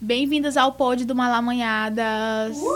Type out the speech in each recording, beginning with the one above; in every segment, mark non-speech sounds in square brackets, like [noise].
Bem-vindas ao pod do Malamanhadas. Uh!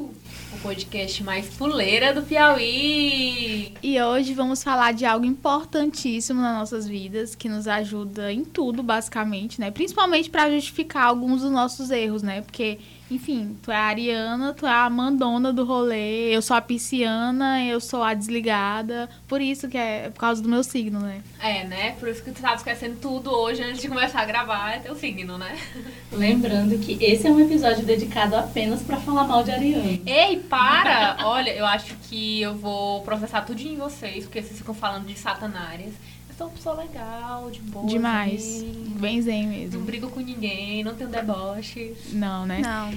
O podcast mais puleira do Piauí. E hoje vamos falar de algo importantíssimo nas nossas vidas, que nos ajuda em tudo, basicamente, né? Principalmente para justificar alguns dos nossos erros, né? Porque enfim, tu é a Ariana, tu é a mandona do rolê, eu sou a pisciana, eu sou a desligada. Por isso que é por causa do meu signo, né? É, né? Por isso que tu tava esquecendo tudo hoje antes de começar a gravar, é teu signo, né? [laughs] Lembrando que esse é um episódio dedicado apenas para falar mal de Ariana. Ei, para! [laughs] Olha, eu acho que eu vou processar tudo em vocês, porque vocês ficam falando de satanárias sou uma pessoa legal, de boa. Demais. Zen. Bem zen mesmo. Não brigo com ninguém, não tenho deboche. Não, né? Não.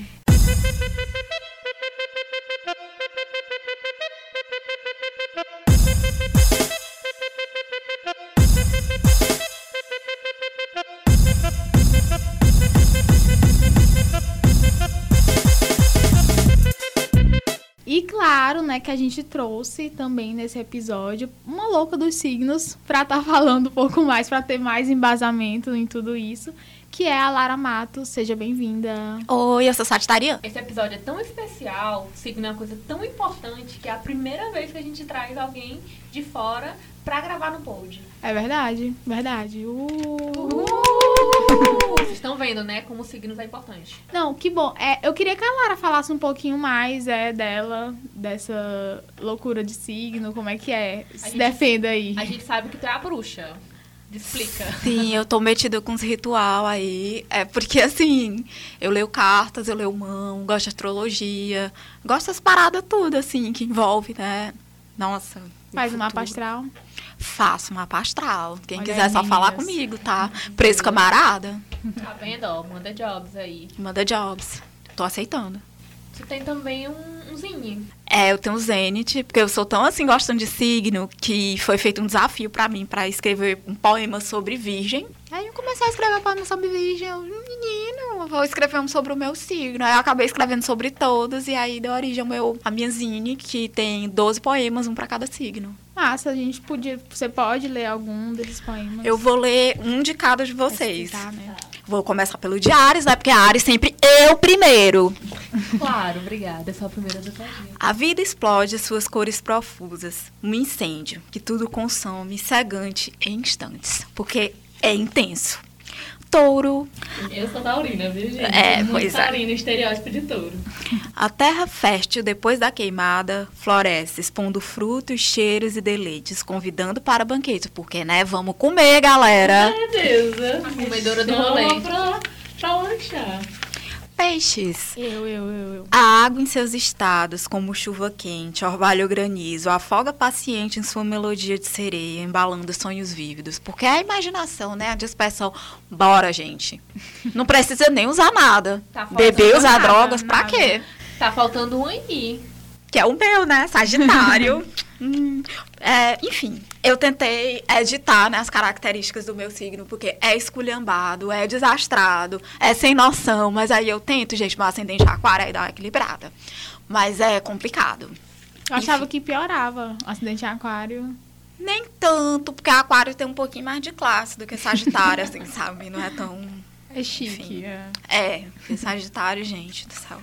Claro, né, que a gente trouxe também nesse episódio uma louca dos signos para estar tá [laughs] falando um pouco mais, para ter mais embasamento em tudo isso, que é a Lara Matos. Seja bem-vinda. Oi, eu sou Sagitariana. Esse episódio é tão especial, signo é uma coisa tão importante que é a primeira vez que a gente traz alguém de fora para gravar no pod. É verdade, verdade. Uh. Uh. Vocês estão vendo, né, como signos é importante. Não, que bom. É, eu queria que a Lara falasse um pouquinho mais é, dela, dessa loucura de signo, como é que é. Se gente, defenda aí. A gente sabe que tu é a bruxa. Explica. Sim, eu tô metida com uns ritual aí. É porque, assim, eu leio cartas, eu leio mão, gosto de astrologia, gosto das paradas tudo, assim, que envolve, né? Nossa. Faz uma mapa astral? Faço mapa astral. Quem Olha quiser é só falar comigo, tá? Preço camarada. [laughs] Tá vendo, ó? Manda jobs aí. Manda jobs. Tô aceitando. Tu tem também um, um zine. É, eu tenho um Zenit, porque eu sou tão assim gostando de signo que foi feito um desafio para mim para escrever um poema sobre virgem. Aí eu comecei a escrever um poema sobre virgem, eu, menino, vou escrever um sobre o meu signo. Aí eu acabei escrevendo sobre todos e aí deu origem ao meu, a minha zine, que tem 12 poemas, um para cada signo. Massa, a gente podia, você pode ler algum desses poemas? Eu vou ler um de cada de vocês. Tá, né? Vou começar pelo de Ares, né? Porque a Ares sempre eu primeiro. Claro, obrigada. É só a primeira do A vida explode suas cores profusas. Um incêndio que tudo consome, cegante em instantes. Porque é intenso touro. Eu sou taurina, viu, gente? É, Muito pois é. taurina, estereótipo de touro. A terra fértil, depois da queimada, floresce, expondo frutos, cheiros e deleites, convidando para banquete. Porque, né, vamos comer, galera. Meu Deus. A comedora do rolê. Pra, pra lanchar peixes. Eu, eu, eu, eu. A água em seus estados, como chuva quente, orvalho granizo, afoga paciente em sua melodia de sereia, embalando sonhos vívidos. Porque é a imaginação, né? A dispersão. Bora, gente. Não precisa nem usar nada. [laughs] Tá Beber, usar nada, drogas, nada. pra quê? Tá faltando um aí. Que é o meu, né? Sagitário. [laughs] hum, é, enfim, eu tentei editar né, as características do meu signo, porque é esculhambado, é desastrado, é sem noção, mas aí eu tento, gente, meu ascendente aquário aí dá uma equilibrada. Mas é complicado. Eu achava Enfim. que piorava acidente aquário. Nem tanto, porque aquário tem um pouquinho mais de classe do que Sagitário, assim, [laughs] sabe? Não é tão. É chique. Enfim. É, é Sagitário, gente do céu.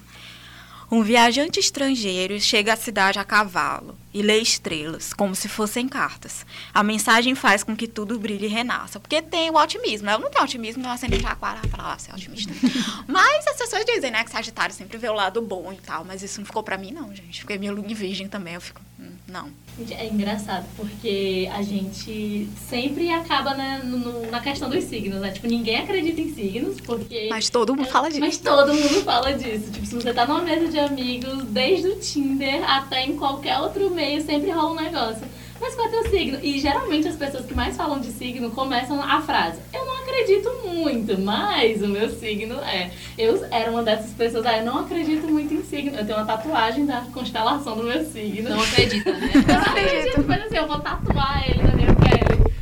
Um viajante estrangeiro chega à cidade a cavalo e lê estrelas, como se fossem cartas. A mensagem faz com que tudo brilhe e renasça. Porque tem o otimismo. Eu não tenho otimismo, meu ascendente aquário para lá ser otimista. [laughs] mas as pessoas dizem, né, que Sagitário sempre vê o lado bom e tal. Mas isso não ficou pra mim, não, gente. Porque minha lua em virgem também, eu fico, hum, não. É engraçado, porque a gente sempre acaba né, no, na questão dos signos, né? Tipo, ninguém acredita em signos, porque... Mas todo mundo é, fala disso. Mas todo mundo fala disso. Tipo, se você tá numa mesa de amigos, desde o Tinder até em qualquer outro meio, sempre rola um negócio. Mas qual é teu signo? E geralmente as pessoas que mais falam de signo começam a frase. Eu não acredito muito, mas o meu signo é. Eu era uma dessas pessoas, ah, eu não acredito muito em signo. Eu tenho uma tatuagem da constelação do meu signo. Não acredita, né? [laughs] Eu não acredito, mas assim, eu vou tatuar ele na minha pele.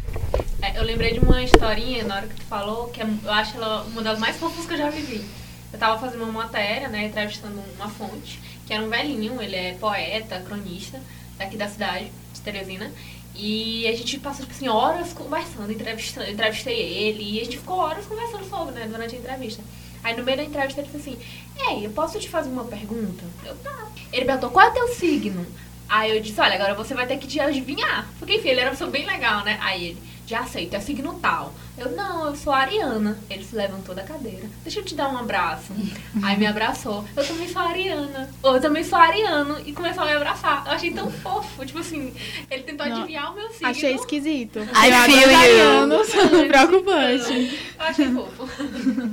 É, eu lembrei de uma historinha na hora que tu falou, que é, eu acho ela uma das mais fofas que eu já vivi. Eu tava fazendo uma matéria, né, entrevistando uma fonte, que era um velhinho, ele é poeta, cronista daqui da cidade. Teresina. E a gente passou, tipo assim, horas conversando, entrevistando, entrevistei ele, e a gente ficou horas conversando sobre, né, durante a entrevista. Aí no meio da entrevista ele disse assim, Ei, eu posso te fazer uma pergunta? Eu, tá. Ele perguntou, qual é o teu signo? Aí eu disse, olha, agora você vai ter que te adivinhar. Porque, enfim, ele era uma pessoa bem legal, né? Aí ele, já aceito, é signo tal. Eu, não, eu sou ariana. Ele se levantou da cadeira. Deixa eu te dar um abraço. [laughs] Aí me abraçou. Eu também sou ariana. Eu também sou ariano. E começou a me abraçar. Eu achei tão fofo. Tipo assim, ele tentou não, adivinhar o meu signo. Achei esquisito. [laughs] I feel you. [laughs] Preocupante. Eu achei fofo.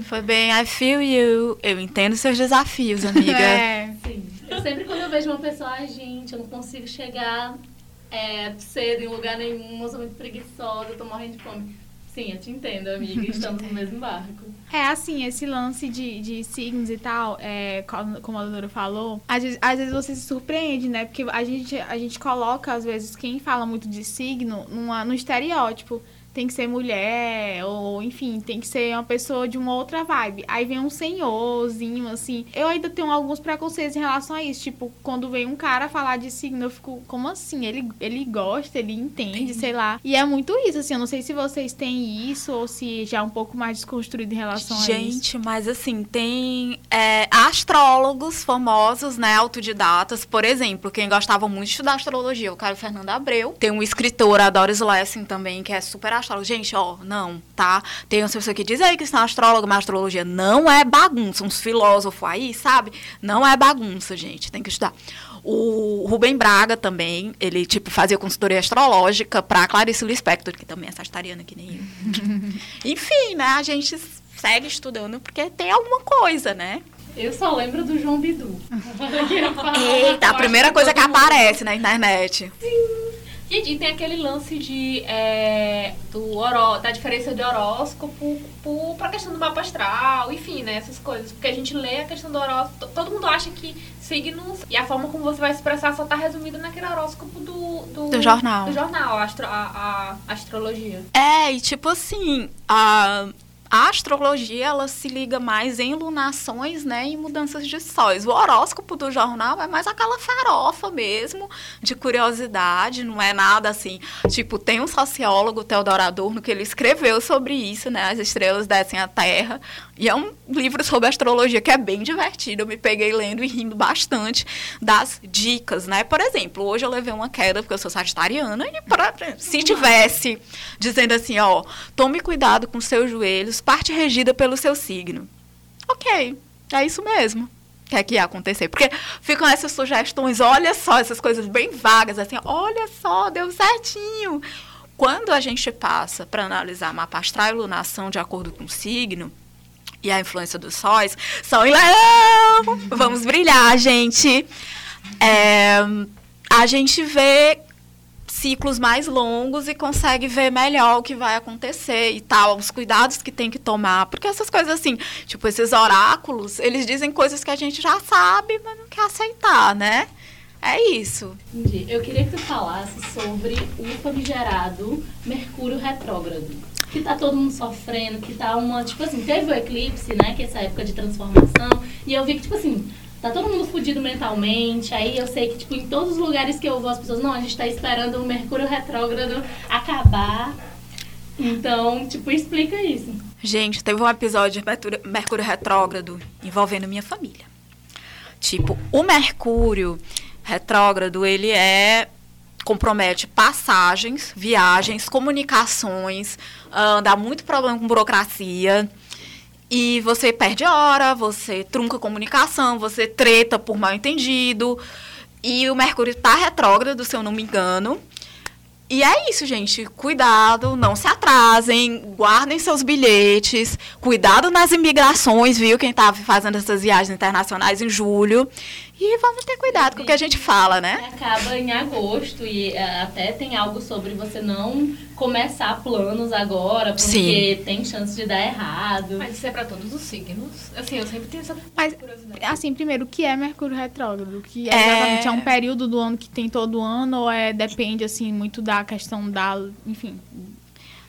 Foi bem, I feel you. Eu entendo seus desafios, amiga. É. Sim. Eu sempre quando eu vejo uma pessoa, ai gente, eu não consigo chegar é, cedo em lugar nenhum, eu sou muito preguiçosa, eu tô morrendo de fome. Sim, eu te entendo, amiga. [laughs] Estamos no mesmo barco. É, assim, esse lance de, de signos e tal, é, como a doutora falou, às vezes, às vezes você se surpreende, né? Porque a gente, a gente coloca, às vezes, quem fala muito de signo numa, no estereótipo tem que ser mulher, ou enfim, tem que ser uma pessoa de uma outra vibe. Aí vem um senhorzinho, assim. Eu ainda tenho alguns preconceitos em relação a isso. Tipo, quando vem um cara falar de signo, eu fico, como assim? Ele, ele gosta, ele entende, sei lá. E é muito isso, assim. Eu não sei se vocês têm isso ou se já é um pouco mais desconstruído em relação Gente, a isso. Gente, mas assim, tem é, astrólogos famosos, né, autodidatas. Por exemplo, quem gostava muito de estudar astrologia, o cara Fernando Abreu. Tem um escritor, a Doris Lessing também, que é super astrólogo. Gente, ó, não, tá? Tem umas pessoas que dizem aí que são astrólogo, mas astrologia não é bagunça. Uns filósofos aí, sabe? Não é bagunça, gente. Tem que estudar. O Rubem Braga também, ele, tipo, fazia consultoria astrológica pra Clarice Lispector, que também é sagitariana, que nem eu. [laughs] Enfim, né? A gente segue estudando porque tem alguma coisa, né? Eu só lembro do João Bidu. [laughs] Eita, a primeira coisa que aparece na internet. Sim. E, tem aquele lance de, é, do horó, da diferença de horóscopo para a questão do mapa astral, enfim, né, essas coisas. Porque a gente lê a questão do horóscopo, todo mundo acha que signos e a forma como você vai expressar só está resumida naquele horóscopo do, do, do jornal. Do jornal, a, astro, a, a astrologia. É, e tipo assim, a a astrologia, ela se liga mais em lunações, né, em mudanças de sóis. O horóscopo do jornal é mais aquela farofa mesmo, de curiosidade, não é nada assim. Tipo, tem um sociólogo, Teodoro Adorno, que ele escreveu sobre isso, né, as estrelas descem à Terra, e é um livro sobre astrologia que é bem divertido. Eu me peguei lendo e rindo bastante das dicas, né? Por exemplo, hoje eu levei uma queda porque eu sou sagitariana e pra, se tivesse dizendo assim, ó, tome cuidado com seus joelhos, parte regida pelo seu signo. Ok, é isso mesmo que é que ia acontecer. Porque ficam essas sugestões, olha só, essas coisas bem vagas, assim, olha só, deu certinho. Quando a gente passa para analisar mapa astral e lunação de acordo com o signo, e a influência dos sóis, Sol em Leão! Vamos brilhar, gente! É, a gente vê ciclos mais longos e consegue ver melhor o que vai acontecer e tal, os cuidados que tem que tomar. Porque essas coisas assim, tipo, esses oráculos, eles dizem coisas que a gente já sabe, mas não quer aceitar, né? É isso. Entendi. Eu queria que tu falasse sobre o famigerado Mercúrio retrógrado. Que tá todo mundo sofrendo, que tá uma. Tipo assim, teve o eclipse, né? Que é essa época de transformação. E eu vi que, tipo assim, tá todo mundo fudido mentalmente. Aí eu sei que, tipo, em todos os lugares que eu vou, as pessoas, não, a gente tá esperando o Mercúrio retrógrado acabar. Então, tipo, explica isso. Gente, teve um episódio de Mercúrio retrógrado envolvendo minha família. Tipo, o Mercúrio retrógrado, ele é compromete passagens, viagens, comunicações, uh, dá muito problema com burocracia. E você perde hora, você trunca comunicação, você treta por mal entendido. E o Mercúrio está retrógrado, se eu não me engano. E é isso, gente. Cuidado, não se atrasem, guardem seus bilhetes, cuidado nas imigrações, viu? Quem estava fazendo essas viagens internacionais em julho. E vamos ter cuidado com o que a gente fala, né? Acaba em agosto e é, até tem algo sobre você não começar planos agora, porque Sim. tem chance de dar errado. Mas isso é para todos os signos. Assim, eu sempre tenho essa Mas, curiosidade. Assim, primeiro, o que é Mercúrio retrógrado? Que é, exatamente é um período do ano que tem todo ano ou é depende assim muito da questão da, enfim,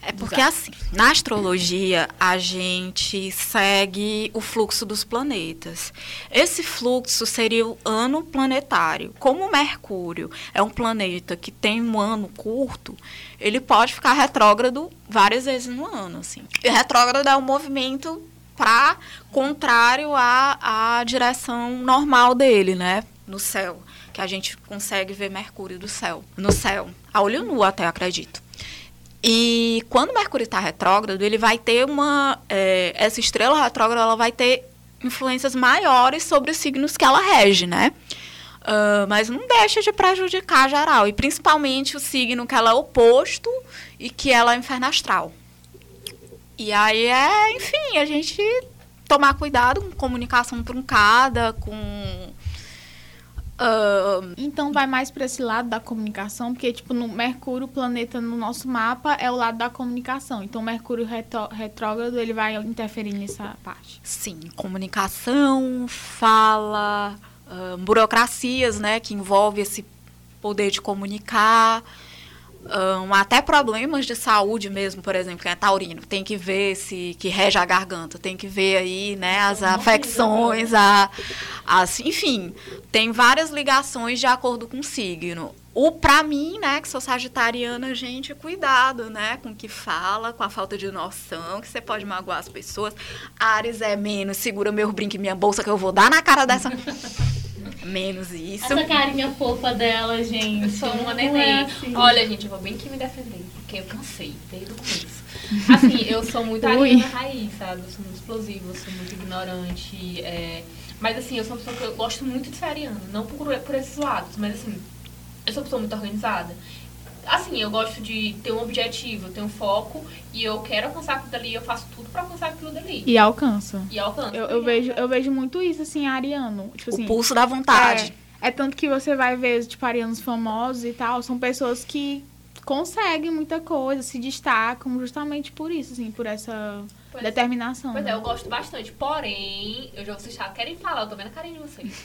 É porque assim, na astrologia a gente segue o fluxo dos planetas. Esse fluxo seria o ano planetário. Como Mercúrio é um planeta que tem um ano curto, ele pode ficar retrógrado várias vezes no ano, assim. E retrógrado é um movimento para contrário à, à direção normal dele, né, no céu, que a gente consegue ver Mercúrio do céu, no céu, a olho nu até acredito. E quando Mercúrio está retrógrado, ele vai ter uma. É, essa estrela retrógrada ela vai ter influências maiores sobre os signos que ela rege, né? Uh, mas não deixa de prejudicar geral, e principalmente o signo que ela é oposto e que ela é inferno astral. E aí é, enfim, a gente tomar cuidado com comunicação truncada, com Uh, então vai mais para esse lado da comunicação, porque tipo no Mercúrio, o planeta no nosso mapa é o lado da comunicação. Então Mercúrio retrógrado ele vai interferir nessa parte. Sim, comunicação, fala, uh, burocracias, né, que envolve esse poder de comunicar. Um, até problemas de saúde mesmo, por exemplo, quem é taurino, tem que ver se que rege a garganta, tem que ver aí, né, as afecções, a, as, enfim, tem várias ligações de acordo com o signo. O para mim, né, que sou sagitariana, gente, cuidado, né, com o que fala, com a falta de noção, que você pode magoar as pessoas. Ares é menos, segura meu brinco e minha bolsa que eu vou dar na cara dessa menos isso. Essa carinha fofa dela, gente. Eu sou uma neném. É assim. Olha, gente, eu vou bem que me defender, porque eu cansei desde o começo. Assim, eu sou muito ariana raiz, sabe? Eu sou muito explosiva, eu sou muito ignorante. É... Mas assim, eu sou uma pessoa que eu gosto muito de ser ariana. Não por, por esses lados, mas assim, eu sou uma pessoa muito organizada assim, eu gosto de ter um objetivo, eu tenho um foco e eu quero alcançar aquilo dali, eu faço tudo para alcançar aquilo dali. E alcança. E alcança. Eu, eu vejo, eu vejo muito isso, assim, ariano. Tipo assim, o pulso da vontade. É, é tanto que você vai ver, tipo, arianos famosos e tal, são pessoas que conseguem muita coisa, se destacam justamente por isso, assim, por essa pois, determinação. Pois é, né? é, eu gosto bastante. Porém, eu já vocês já querem falar, eu tô vendo a carinha de vocês.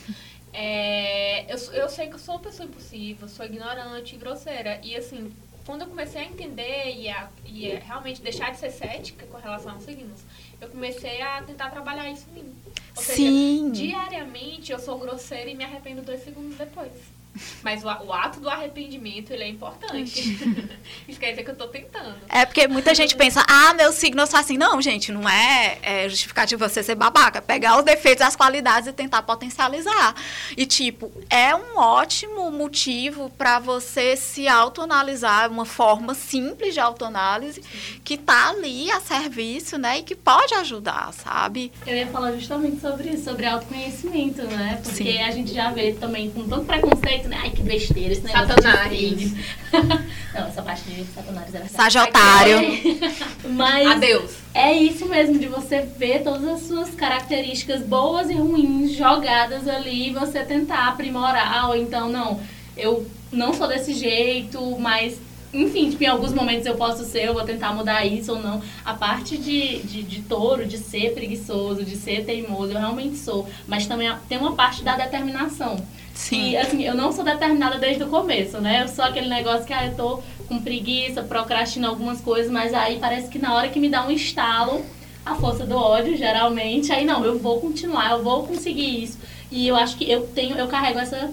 É, eu, eu sei que eu sou uma pessoa impulsiva, sou ignorante e grosseira. E assim, quando eu comecei a entender e, a, e a realmente deixar de ser cética com relação aos signos, eu comecei a tentar trabalhar isso em mim. Ou Sim. seja, diariamente eu sou grosseira e me arrependo dois segundos depois. Mas o, o, ato do arrependimento, ele é importante. [laughs] Isso quer dizer que eu tô tentando. É porque muita gente pensa, ah, meu signo é assim. Não, gente, não é, é justificativo você ser babaca. Pegar os defeitos, as qualidades e tentar potencializar. E, tipo, é um ótimo motivo para você se autoanalisar, uma forma simples de autoanálise Sim. que tá ali a serviço, né? E que pode ajudar, sabe? Eu ia falar justamente sobre isso, sobre autoconhecimento, né? Porque Sim. a gente já vê também com tanto preconceito né? Ai, que besteira esse negócio Satanás. [laughs] Não, essa parte de Satanás era Sagitário. [laughs] Mas Adeus. É isso mesmo, de você ver todas as suas características boas e ruins jogadas ali e você tentar aprimorar, ou então, não, eu não sou desse jeito, mas enfim, tipo, em alguns momentos eu posso ser, eu vou tentar mudar isso ou não. A parte de, de, de, touro, de ser preguiçoso, de ser teimoso, eu realmente sou. Mas também tem uma parte da determinação. Sim. E, assim, eu não sou determinada desde o começo, né? Eu sou aquele negócio que, ah, eu tô com preguiça, procrastino algumas coisas, mas aí parece que na hora que me dá um estalo, a força do ódio, geralmente, aí não, eu vou continuar, eu vou conseguir isso. E eu acho que eu tenho, eu carrego essa,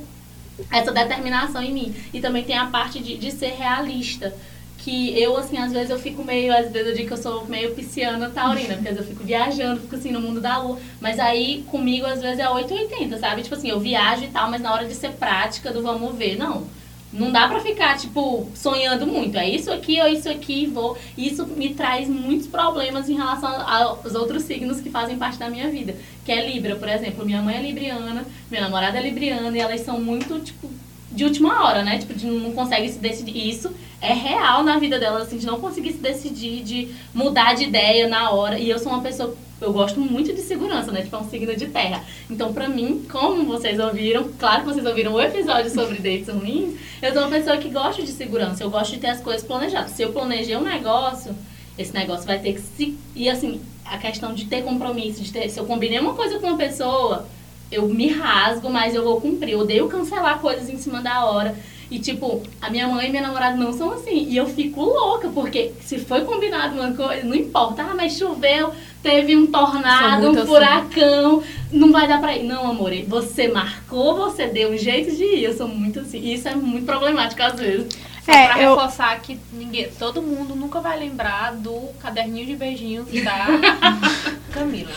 essa determinação em mim. E também tem a parte de, de ser realista que eu, assim, às vezes eu fico meio, às vezes eu digo que eu sou meio pisciana taurina, porque às vezes eu fico viajando, fico assim no mundo da lua, mas aí comigo às vezes é 880, sabe? Tipo assim, eu viajo e tal, mas na hora de ser prática do vamos ver, não. Não dá pra ficar, tipo, sonhando muito. É isso aqui ou isso aqui, vou. Isso me traz muitos problemas em relação aos outros signos que fazem parte da minha vida. Que é Libra, por exemplo. Minha mãe é libriana, minha namorada é libriana, e elas são muito, tipo, de última hora, né? Tipo, de não consegue se decidir. Isso é real na vida delas, assim, de não conseguir se decidir, de mudar de ideia na hora. E eu sou uma pessoa, eu gosto muito de segurança, né? Tipo, é um signo de terra. Então, pra mim, como vocês ouviram, claro que vocês ouviram o episódio sobre dates ruins, eu sou uma pessoa que gosta de segurança, eu gosto de ter as coisas planejadas. Se eu planejei um negócio, esse negócio vai ter que se. E assim, a questão de ter compromisso, de ter. Se eu combinei uma coisa com uma pessoa eu me rasgo, mas eu vou cumprir. Eu odeio cancelar coisas em cima da hora. E, tipo, a minha mãe e minha namorada não são assim. E eu fico louca, porque se foi combinado uma coisa, não importa. Ah, mas choveu, teve um tornado, um assim. furacão, não vai dar pra ir. Não, amor, você marcou, você deu um jeito de ir. Eu sou muito assim. E isso é muito problemático às vezes. Só É, pra eu- reforçar que ninguém, todo mundo nunca vai lembrar do caderninho de beijinhos da [laughs] Camila.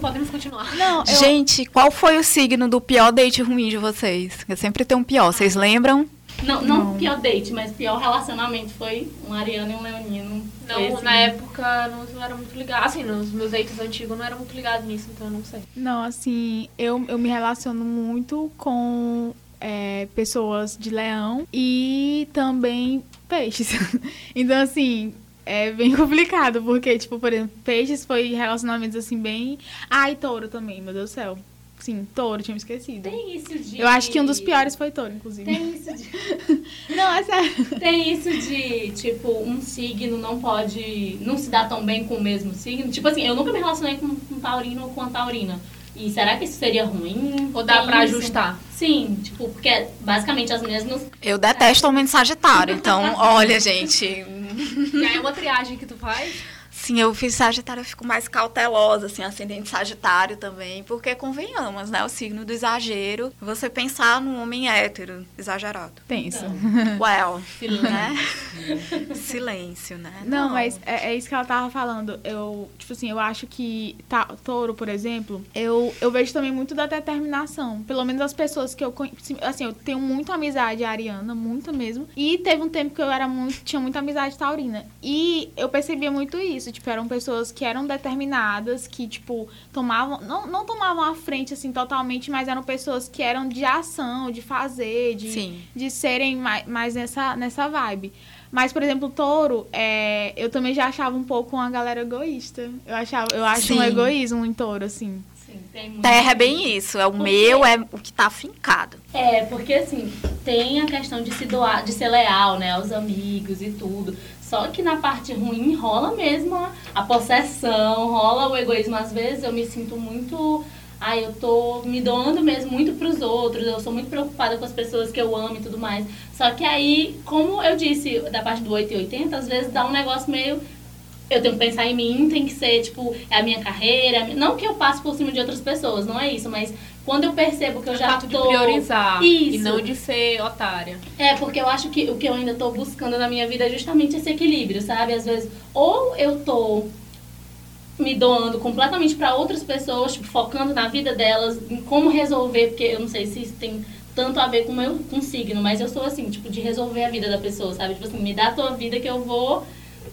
Podemos continuar. Não, eu, Gente, qual foi o signo do pior date ruim de vocês? Eu sempre tenho um pior, vocês lembram? Não, não, Não. pior date, mas pior relacionamento foi um Ariano e um Leonino. Não, assim. na época não, não era muito ligado. Assim, nos meus dates antigos não era muito ligado nisso, então eu não sei. não, assim, eu, eu me relaciono muito com é, pessoas de leão e também peixes. [laughs] então, assim, é bem [laughs] complicado, porque, tipo, por exemplo, peixes foi relacionamentos assim bem. Ah, e touro também, meu Deus do céu. Sim, touro, tinha me esquecido. Tem isso de. Eu acho que um dos piores foi touro, inclusive. Tem isso de. [laughs] Não, é sério. Tem isso de, tipo, um signo não pode. não se dá tão bem com o mesmo signo. Tipo assim, eu nunca me relacionei com um taurino ou com a taurina. E será que isso seria ruim? Ou dá Tem pra isso? ajustar? Sim, tipo, porque é basicamente as mesmas. Eu detesto homem de Sagitário, então, [laughs] olha, gente. E aí é uma triagem que tu faz? Sim, eu fiz Sagitário, eu fico mais cautelosa, assim, ascendente Sagitário também, porque convenhamos, né? O signo do exagero, você pensar num homem hétero, exagerado. Tenso. Well, [laughs] Silêncio. né? Silêncio, né? Não, mas é, é isso que ela tava falando. Eu, tipo assim, eu acho que tá, touro, por exemplo, eu, eu vejo também muito da determinação. Pelo menos as pessoas que eu conheço. Assim, eu tenho muita amizade ariana, muita mesmo. E teve um tempo que eu era muito, tinha muita amizade taurina. E eu percebia muito isso. Tipo, eram pessoas que eram determinadas, que, tipo, tomavam. Não, não tomavam a frente, assim, totalmente, mas eram pessoas que eram de ação, de fazer, de Sim. de serem mais, mais nessa, nessa vibe. Mas, por exemplo, touro, é, eu também já achava um pouco uma galera egoísta. Eu, achava, eu acho Sim. um egoísmo em touro, assim. Sim, tem muito. Terra é bem isso, é o Porque- meu, é o que tá fincado. É, porque assim, tem a questão de se doar, de ser leal, né, aos amigos e tudo. Só que na parte ruim rola mesmo a, possessão, rola o egoísmo. Às vezes eu me sinto muito. Ai, eu tô me doando mesmo muito pros outros, eu sou muito preocupada com as pessoas que eu amo e tudo mais. Só que aí, como eu disse, da parte do 8 e 80, às vezes dá um negócio meio eu tenho que pensar em mim, tem que ser, tipo, é a minha carreira. é Não que eu passe por cima de outras pessoas, não é isso, mas quando eu percebo que eu o já tô... de priorizar Isso. e não de ser otária. É, porque eu acho que o que eu ainda tô buscando na minha vida é justamente esse equilíbrio, sabe? Às vezes, ou eu tô me doando completamente para outras pessoas, tipo, focando na vida delas, em como resolver, porque eu não sei se isso tem tanto a ver com o meu com signo, mas eu sou assim, tipo, de resolver a vida da pessoa, sabe? Tipo assim, me dá a tua vida que eu vou,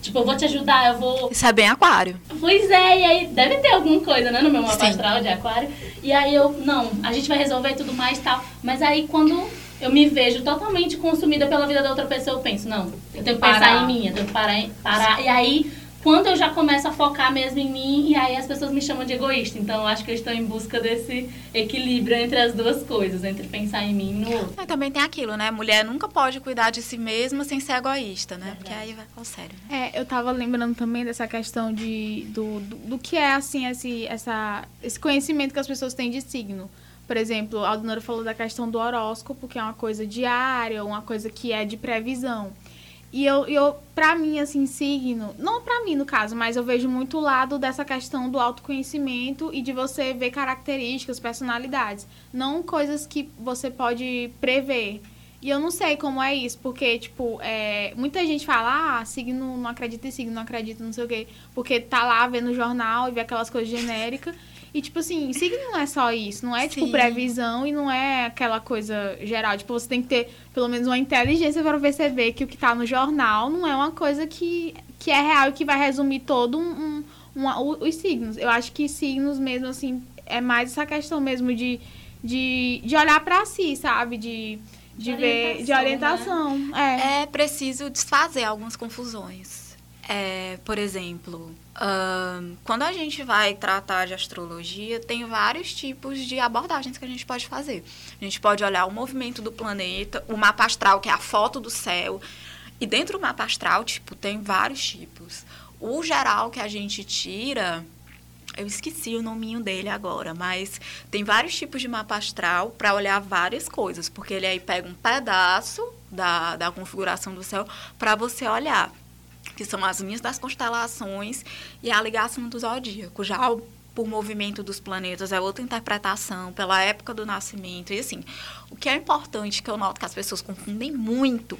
tipo, eu vou te ajudar, eu vou Isso é bem aquário. Pois é, e aí deve ter alguma coisa, né, no meu mapa astral de aquário. E aí eu, não, a gente vai resolver tudo mais e tal. Mas aí quando eu me vejo totalmente consumida pela vida da outra pessoa, eu penso, não, eu tenho que pensar Parar. em mim, eu tenho que parar, parar. E aí, quando eu já começo a focar mesmo em mim, e aí as pessoas me chamam de egoísta. Então eu acho que eu estou em busca desse equilíbrio entre as duas coisas, entre pensar em mim e no outro. Mas também tem aquilo, né? Mulher nunca pode cuidar de si mesma sem ser egoísta, né? Verdade. Porque aí vai ao sério. né? É, eu tava lembrando também dessa questão de, do, do, do que é, assim, esse, essa, esse conhecimento que as pessoas têm de signo. Por exemplo, a Aldonora falou da questão do horóscopo, que é uma coisa diária, uma coisa que é de previsão. E eu, eu pra mim, assim, signo, não pra mim no caso, mas eu vejo muito o lado dessa questão do autoconhecimento e de você ver características, personalidades. Não coisas que você pode prever. E eu não sei como é isso, porque, tipo, é, muita gente fala, ah, signo, não acredita em signo, não acredita, não sei o quê. Porque tá lá vendo jornal e vê aquelas coisas genéricas. E, tipo assim, signo não é só isso, não é, tipo, Sim. previsão e não é aquela coisa geral. Tipo, você tem que ter, pelo menos, uma inteligência para perceber que o que tá no jornal não é uma coisa que, que é real e que vai resumir todo um, um, o- os signos. Eu acho que signos mesmo, assim, é mais essa questão mesmo de, de, de olhar para si, sabe? De, de, De ver, de orientação, orientação. É. É preciso desfazer algumas confusões. É, por exemplo, ahn, quando a gente vai tratar de astrologia, tem vários tipos de abordagens que a gente pode fazer. A gente pode olhar o movimento do planeta, o mapa astral, que é a foto do céu. E dentro do mapa astral, tipo, tem vários tipos. O geral que a gente tira, eu esqueci o nominho dele agora, mas tem vários tipos de mapa astral para olhar várias coisas, porque ele aí pega um pedaço da, da configuração do céu para você olhar, que são as linhas das constelações e a ligação do zodíaco. Já por movimento dos planetas é outra interpretação, pela época do nascimento. E assim, o que é importante, que eu noto que as pessoas confundem muito,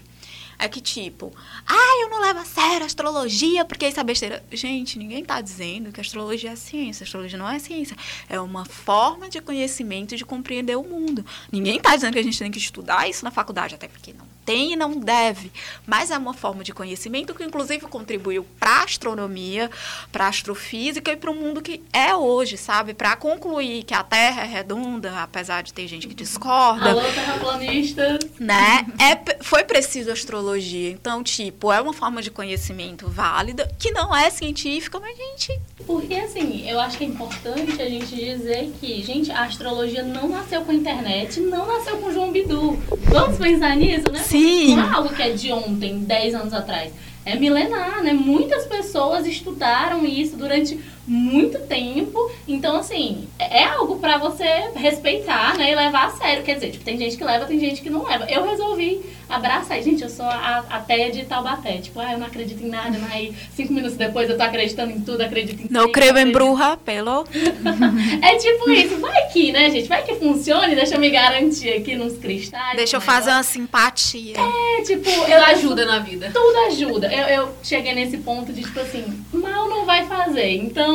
é que tipo, ah, eu não levo a sério a astrologia porque isso é besteira. Gente, ninguém está dizendo que a astrologia é ciência. A astrologia não é ciência. É uma forma de conhecimento de compreender o mundo. Ninguém está dizendo que a gente tem que estudar isso na faculdade, até porque não tem e não deve, mas é uma forma de conhecimento que inclusive contribuiu para a astronomia, para a astrofísica e para o mundo que é hoje, sabe? Para concluir que a Terra é redonda, apesar de ter gente que discorda. Alô, terraplanista. Né? É, foi preciso astrologia. Então, tipo, é uma forma de conhecimento válida, que não é científica, mas a gente... Porque, assim, eu acho que é importante a gente dizer que, gente, a astrologia não nasceu com a internet, não nasceu com João Bidu. Vamos pensar nisso, né? Sim. Não é algo que é de ontem, 10 anos atrás. É milenar, né? Muitas pessoas estudaram isso durante muito tempo. Então, assim, é algo para você respeitar, né? E levar a sério. Quer dizer, tipo, tem gente que leva, tem gente que não leva. Eu resolvi abraçar. Gente, eu sou a, a Teia de Taubaté. Tipo, ah, eu não acredito em nada, mas aí cinco minutos depois eu tô acreditando em tudo, acredito em Não tudo, creio em bruxa, pelo... [laughs] É tipo isso. Vai que, né, gente? Vai que funcione. Deixa eu me garantir aqui nos cristais. Deixa eu no fazer uma simpatia. É, tipo, eu ajuda na vida. tudo ajuda. Eu, eu cheguei nesse ponto de, tipo assim, mal não vai fazer. Então,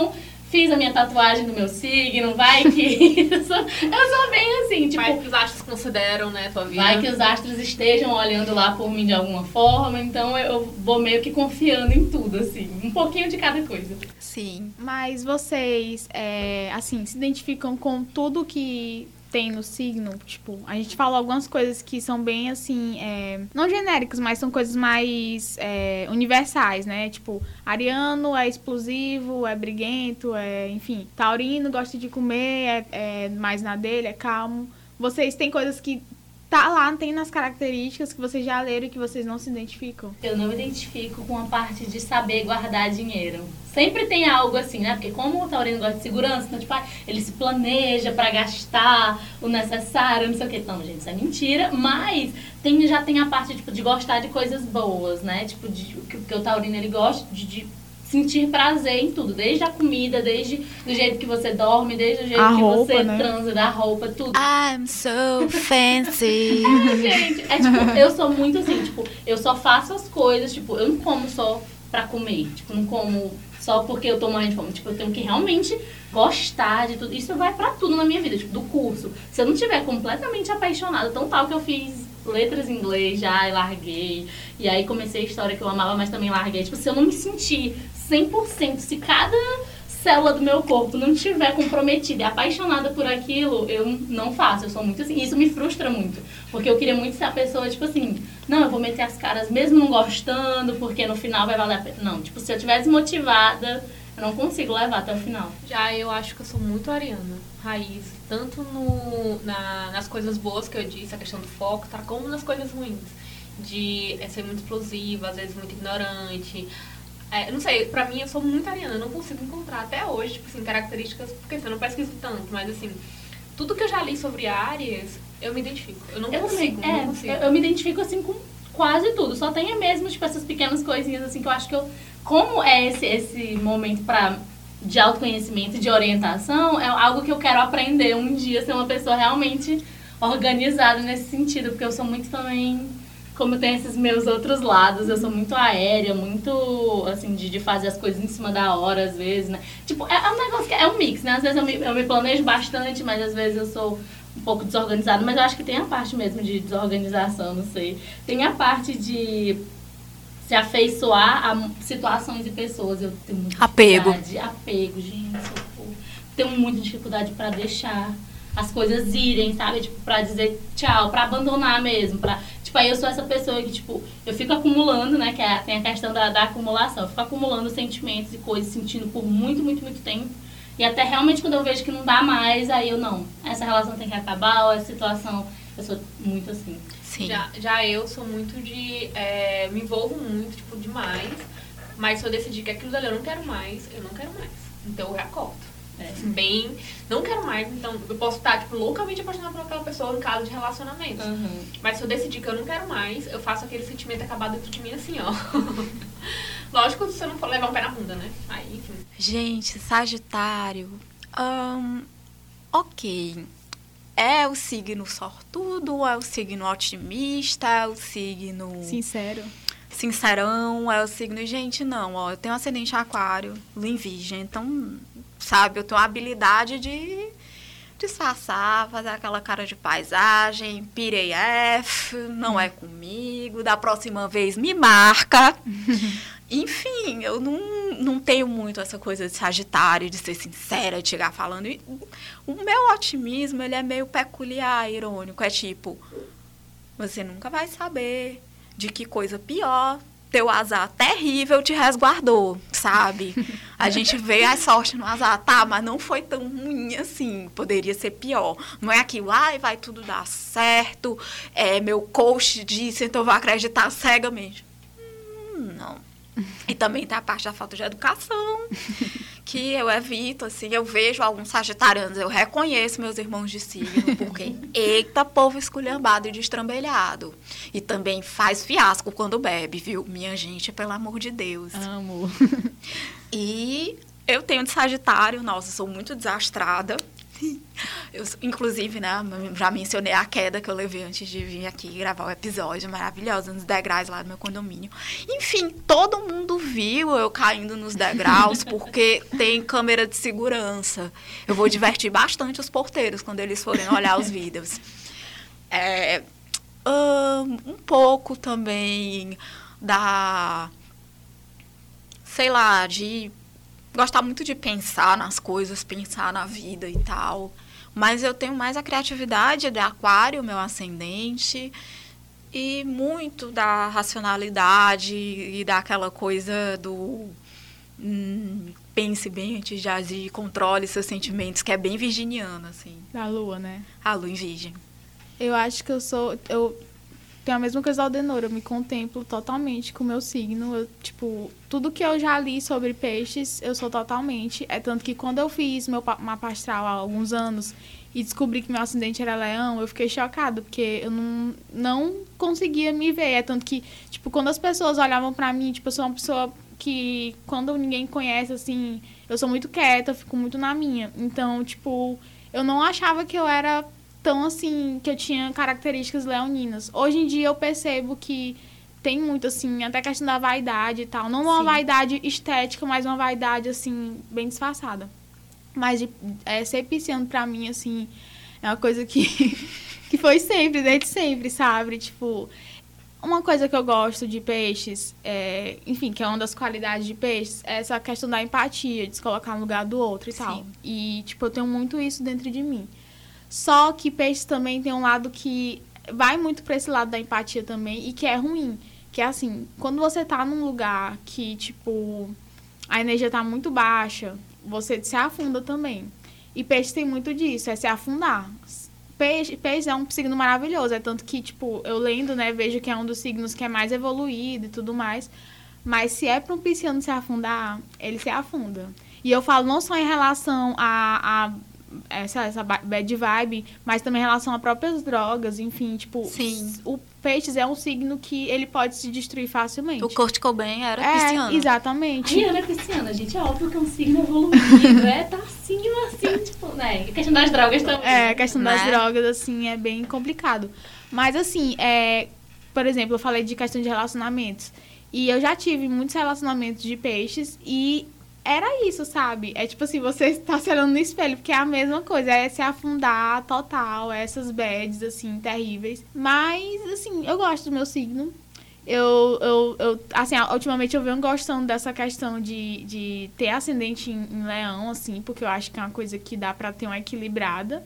fiz a minha tatuagem do meu signo, vai que. [laughs] eu, sou, eu sou bem assim, tipo. Vai que os astros consideram, né, tua vida. Vai que os astros estejam olhando lá por mim de alguma forma, então eu vou meio que confiando em tudo, assim. Um pouquinho de cada coisa. Sim. Mas vocês, é, assim, se identificam com tudo que tem no signo? Tipo, a gente falou algumas coisas que são bem, assim, é, não genéricas, mas são coisas mais é, universais, né? Tipo, ariano é explosivo, é briguento, é, enfim. Taurino gosta de comer, é, é mais na dele, é calmo. Vocês têm coisas que tá lá, tem nas características que vocês já leram e que vocês não se identificam? Eu não me identifico com a parte de saber guardar dinheiro. Sempre tem algo assim, né? Porque como o Taurino gosta de segurança, então, tipo, ah, ele se planeja pra gastar o necessário, não sei o que. Não, gente, isso é mentira. Mas tem, já tem a parte, tipo, de gostar de coisas boas, né? Tipo, de, que, que o Taurino, ele gosta de, de sentir prazer em tudo. Desde a comida, desde do jeito que você dorme, desde o jeito A que roupa, você né? transa, da roupa, tudo. I'm so fancy. [laughs] Gente, é tipo, eu sou muito assim, tipo, eu só faço as coisas, tipo, eu não como só pra comer, tipo, não como só porque eu tô morrendo de fome, tipo, eu tenho que realmente gostar de tudo. Isso vai pra tudo na minha vida, tipo, do curso. Se eu não tiver completamente apaixonada, tão tal que eu fiz letras em inglês já e larguei, e aí comecei a história que eu amava, mas também larguei. Tipo, se eu não me sentir 100%, se cada célula do meu corpo não estiver comprometida e apaixonada por aquilo, eu não faço. Eu sou muito assim. Isso me frustra muito. Porque eu queria muito ser a pessoa, tipo assim, não, eu vou meter as caras mesmo não gostando, porque no final vai valer a pena. Não, tipo, se eu tivesse motivada, eu não consigo levar até o final. Já eu acho que eu sou muito ariana, raiz. Tanto no, na- nas coisas boas que eu disse, a questão do foco, tá? Como nas coisas ruins. De é, ser muito explosiva, às vezes muito ignorante. É, não sei, pra mim eu sou muito ariana, eu não consigo encontrar até hoje, tipo assim, características, porque assim, eu não pesquiso tanto, mas assim, tudo que eu já li sobre áreas, eu me identifico. Eu não Eu consigo, também, é, não consigo. Eu, eu me identifico assim com quase tudo. Só tem mesmo, tipo, essas pequenas coisinhas assim que eu acho que eu. Como é esse, esse momento pra, de autoconhecimento e de orientação, é algo que eu quero aprender um dia, ser uma pessoa realmente organizada nesse sentido, porque eu sou muito também. Como tenho esses meus outros lados, eu sou muito aérea, muito, assim, de, de fazer as coisas em cima da hora, às vezes, né? Tipo, é, é um negócio que é um mix, né? Às vezes eu me, eu me planejo bastante, mas às vezes eu sou um pouco desorganizada, mas eu acho que tem a parte mesmo de desorganização, não sei. Tem a parte de se afeiçoar a situações e pessoas. Eu tenho muita Apego. dificuldade. Apego, gente, socorro. Tenho muita dificuldade pra deixar as coisas irem, sabe? Tipo, pra dizer tchau, pra abandonar mesmo, pra... Tipo, aí eu sou essa pessoa que, tipo, eu fico acumulando, né? Que é, tem a questão da, da acumulação. Eu fico acumulando sentimentos e coisas, sentindo por muito, muito, muito tempo. E até realmente quando eu vejo que não dá mais, aí eu não. Essa relação tem que acabar, ou essa situação. Eu sou muito assim. Sim. Já, já eu sou muito de. é, me envolvo muito, tipo, demais. Mas se eu decidir que aquilo dali eu não quero mais, eu não quero mais. Então eu já corto. É. Assim, bem. Não quero mais, então eu posso estar, tipo, loucamente apaixonada por aquela pessoa em caso de relacionamento. Uhum. Mas se eu decidir que eu não quero mais, eu faço aquele sentimento acabar dentro de mim assim, ó. [laughs] Lógico se eu não for levar um pé na bunda, né? Aí, enfim. Gente, Sagitário. ahn, ok. É o signo sortudo, é o signo otimista, é o signo Sincero. sincerão, é o signo. Gente, não, ó. Eu tenho ascendente aquário, lua em virgem, então, sabe, eu tenho a habilidade de disfarçar, fazer aquela cara de paisagem, pirei F, não é comigo, da próxima vez me marca. [laughs] Enfim, eu não, não tenho muito essa coisa de sagitário, de ser sincera, de chegar falando. E o meu otimismo, ele é meio peculiar, irônico. É tipo, você nunca vai saber de que coisa pior teu azar terrível te resguardou, sabe? A gente [laughs] vê a sorte no azar, tá, mas não foi tão ruim assim, poderia ser pior. Não é aquilo, ai, vai tudo dar certo, é, meu coach disse, então eu vou acreditar cegamente. Hum, não. [laughs] E também tem a parte da falta de educação, que eu evito, assim, eu vejo alguns sagitarianos, eu reconheço meus irmãos de signo, porque, [laughs] eita, povo esculhambado e destrambelhado. E também faz fiasco quando bebe, viu? Minha gente, pelo amor de Deus. Amo. [laughs] E eu tenho de Sagitário, nossa, sou muito desastrada. Eu, inclusive, né, já mencionei a queda que eu levei antes de vir aqui gravar o episódio, maravilhosa, nos degraus lá do meu condomínio. Enfim, todo mundo viu eu caindo nos degraus, [laughs] porque tem câmera de segurança. Eu vou divertir bastante os porteiros quando eles forem olhar os vídeos. É, um pouco também da sei lá, de gostar muito de pensar nas coisas, pensar na vida e tal. Mas eu tenho mais a criatividade de aquário, meu ascendente, e muito da racionalidade e daquela coisa do hum, pense bem antes de agir, controle seus sentimentos, que é bem virginiana, assim. Da lua, né? A lua em virgem. Eu acho que eu sou. Eu tenho a mesma coisa da Aldenora. Eu me contemplo totalmente com o meu signo. Eu, tipo, tudo que eu já li sobre peixes, eu sou totalmente. É tanto que quando eu fiz meu pa- mapa astral há alguns anos e descobri que meu ascendente era leão, eu fiquei chocada, porque eu não, não conseguia me ver. É tanto que, tipo, quando as pessoas olhavam pra mim, tipo, eu sou uma pessoa que, quando ninguém conhece, assim, eu sou muito quieta, fico muito na minha. Então, tipo, eu não achava que eu era tão assim, que eu tinha características leoninas. Hoje em dia eu percebo que tem muito, assim, até a questão da vaidade e tal. Não uma Sim. vaidade estética, mas uma vaidade, assim, bem disfarçada. Mas de, é, ser pisciano pra mim, assim, é uma coisa que, [laughs] que foi sempre, desde sempre, sabe? Tipo, uma coisa que eu gosto de peixes, é, enfim, que é uma das qualidades de peixes, é essa questão da empatia, de se colocar no lugar do outro e tal. Sim. E, tipo, eu tenho muito isso dentro de mim. Só que peixes também tem um lado que vai muito pra esse lado da empatia também e que é ruim. Que é assim, quando você tá num lugar que, tipo, a energia tá muito baixa, você se afunda também. E peixe tem muito disso, é se afundar. Peixe, peixe é um signo maravilhoso, é tanto que, tipo, eu lendo, né, vejo que é um dos signos que é mais evoluído e tudo mais. Mas se é para um pisciano se afundar, ele se afunda. E eu falo não só em relação a, a essa, essa ba- bad vibe, mas também em relação a próprias drogas, enfim, tipo, Sim. o peixes é um signo que ele pode se destruir facilmente. O Kurt Cobain era é, pisciano. exatamente. A Ana Pisciana, gente, é óbvio que é um signo evoluído, é, tá acima, assim, tipo, né? A questão das drogas também. É, a questão das Né? drogas, assim, é bem complicado. Mas, assim, é, por exemplo, eu falei de questão de relacionamentos. E eu já tive muitos relacionamentos de peixes e era isso, sabe? É tipo assim, você está se olhando no espelho, porque é a mesma coisa, é se afundar total, é essas bads, assim, terríveis. Mas, assim, eu gosto do meu signo. Eu, eu, eu, assim, ultimamente eu venho gostando dessa questão de, de ter ascendente em, em leão, assim, porque eu acho que é uma coisa que dá pra ter uma equilibrada.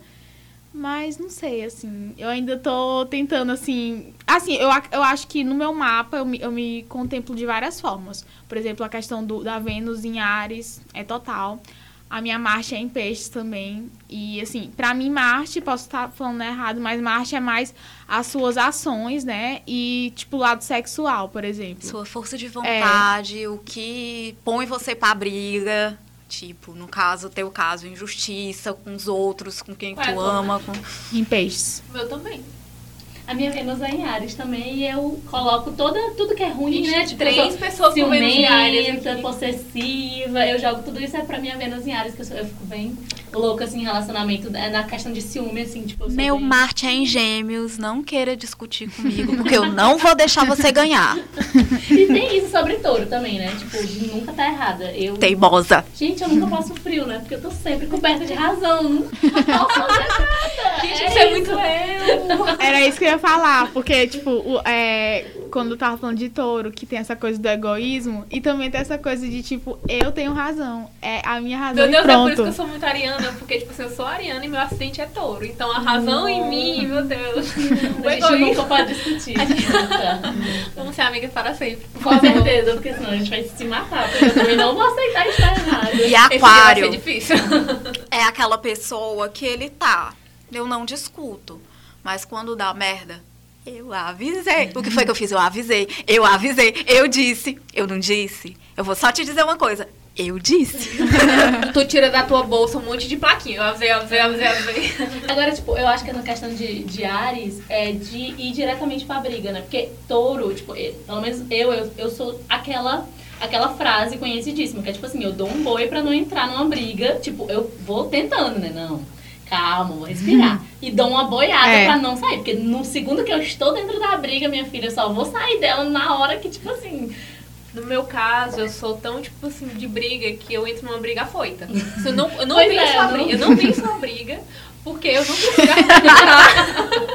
Mas não sei, assim, eu ainda tô tentando, assim. Assim, eu, eu acho que no meu mapa eu me, eu me contemplo de várias formas. Por exemplo, a questão do, da Vênus em Ares é total. A minha Marte é em Peixes também. E, assim, pra mim, Marte, posso estar falando errado, mas Marte é mais as suas ações, né? E, tipo, o lado sexual, por exemplo. Sua força de vontade, o que põe você pra briga. Tipo, no caso, teu caso, injustiça com os outros, com quem Qual tu ama. Com... Em peixes. O meu também. A minha Vênus é em Ares também e eu coloco toda, tudo que é ruim, né? Tipo, eu três sou pessoas com Vênus em Ares aqui. possessiva, eu jogo tudo isso é pra minha Vênus em Ares, que eu, sou- eu fico bem louca, assim, em relacionamento, é, na questão de ciúme, assim, tipo, Meu bem... Marte é em gêmeos, não queira discutir comigo, porque eu não vou deixar você ganhar. [laughs] E tem isso sobre touro também, né? Tipo, nunca tá errada. Eu... Teimosa. Gente, eu nunca passo frio, né? Porque eu tô sempre coberta de razão. Não posso fazer nada. Gente, é isso é muito eu. Era isso que eu ia falar, porque, tipo, o- é, quando eu tava falando de touro, que tem essa coisa do egoísmo, e também tem essa coisa de, tipo, eu tenho razão. É a minha razão Meu e Deus, é por isso pronto. que eu sou muito ariana, porque, tipo assim, eu sou ariana e meu acidente é touro. Então a razão em mim, meu Deus. O [laughs] A gente egoísmo. nunca pode discutir. Nunca. Vamos ser amigas para sempre. por Com certeza, porque senão a gente vai se matar. Porque eu também não vou aceitar estar errado. E Esse dia vai ser aquário difícil. é aquela pessoa que ele tá. Eu não discuto. Mas quando dá merda, eu avisei. O que foi que eu fiz? Eu avisei. Eu avisei. Eu disse. Eu não disse. Eu vou só te dizer uma coisa. Eu disse. [laughs] tu tira da tua bolsa um monte de plaquinha. Eu avisei, avisei, avisei, avisei. Agora, tipo, eu acho que na questão de, de Ares é de ir diretamente pra briga, né? Porque touro, tipo, eu- pelo menos eu, eu, eu sou aquela. Aquela frase conhecidíssima, que é tipo assim, eu dou um boi pra não entrar numa briga. Tipo, eu vou tentando, né? Não. Calma, vou respirar. E dou uma boiada É. pra não sair. Porque no segundo que eu estou dentro da briga, minha filha, eu só vou sair dela na hora que, tipo assim. No meu caso, eu sou tão, tipo assim, de briga que eu entro numa briga afoita. Eu não, eu não Pois venço é, a briga. Eu não venço a briga porque eu não consigo argumentar.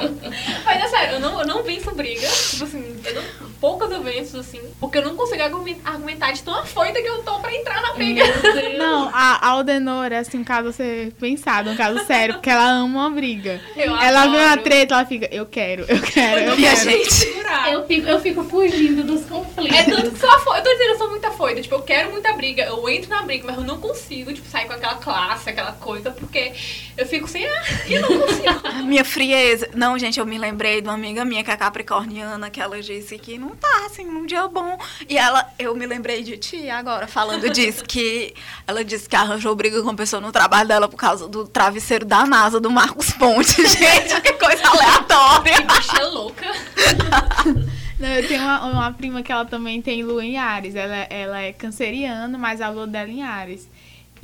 [laughs] Mas é sério, eu não, eu não venço briga. Tipo assim, eu não- poucas eu venço, assim, porque eu não consigo argumen- argumentar de tão afoita que eu tô pra entrar na briga. [laughs] Não, a Aldenor é assim, um caso a ser pensado, um caso sério, porque ela ama uma briga. Eu ela vê uma adoro. treta, ela fica, eu quero, eu quero, eu Minha quero. gente. Segurar. Eu fico, eu fico fugindo dos conflitos. É tanto que sou afoita. Eu tô dizendo, eu sou muito afoita. Tipo, eu quero muita briga. Eu entro na briga, mas eu não consigo, tipo, sair com aquela classe, aquela coisa, porque eu fico sem [laughs] eu não consigo. Minha frieza. Não, gente, eu me lembrei de uma amiga minha que é capricorniana, que ela disse que não tá assim num dia bom. E ela, eu me lembrei de ti agora, falando disso, que ela disse que arranjou briga com uma pessoa no trabalho dela por causa do travesseiro da NASA, do Marcos Ponte. [laughs] Gente, que coisa aleatória. Bicha louca. [laughs] Não, eu tenho uma, uma prima que ela também tem lua em Ares. Ela, ela é canceriana, mas a lua dela é em Ares.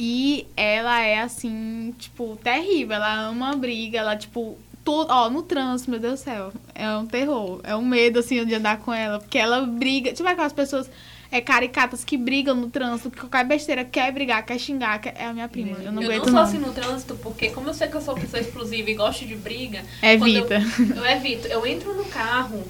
E ela é assim, tipo, terrível. Ela ama briga, ela, tipo, tudo, ó, no trânsito, meu Deus do céu. É um terror. É um medo, assim, de andar com ela. Porque ela briga. Tipo aquelas pessoas é, caricatas que brigam no trânsito, que qualquer besteira quer brigar, quer xingar. quer- É a minha prima. Eu não eu aguento, não sou não. assim no trânsito, porque como eu sei que eu sou pessoa explosiva e gosto de briga, Evita. quando Eu, [laughs] eu evito. Eu entro no carro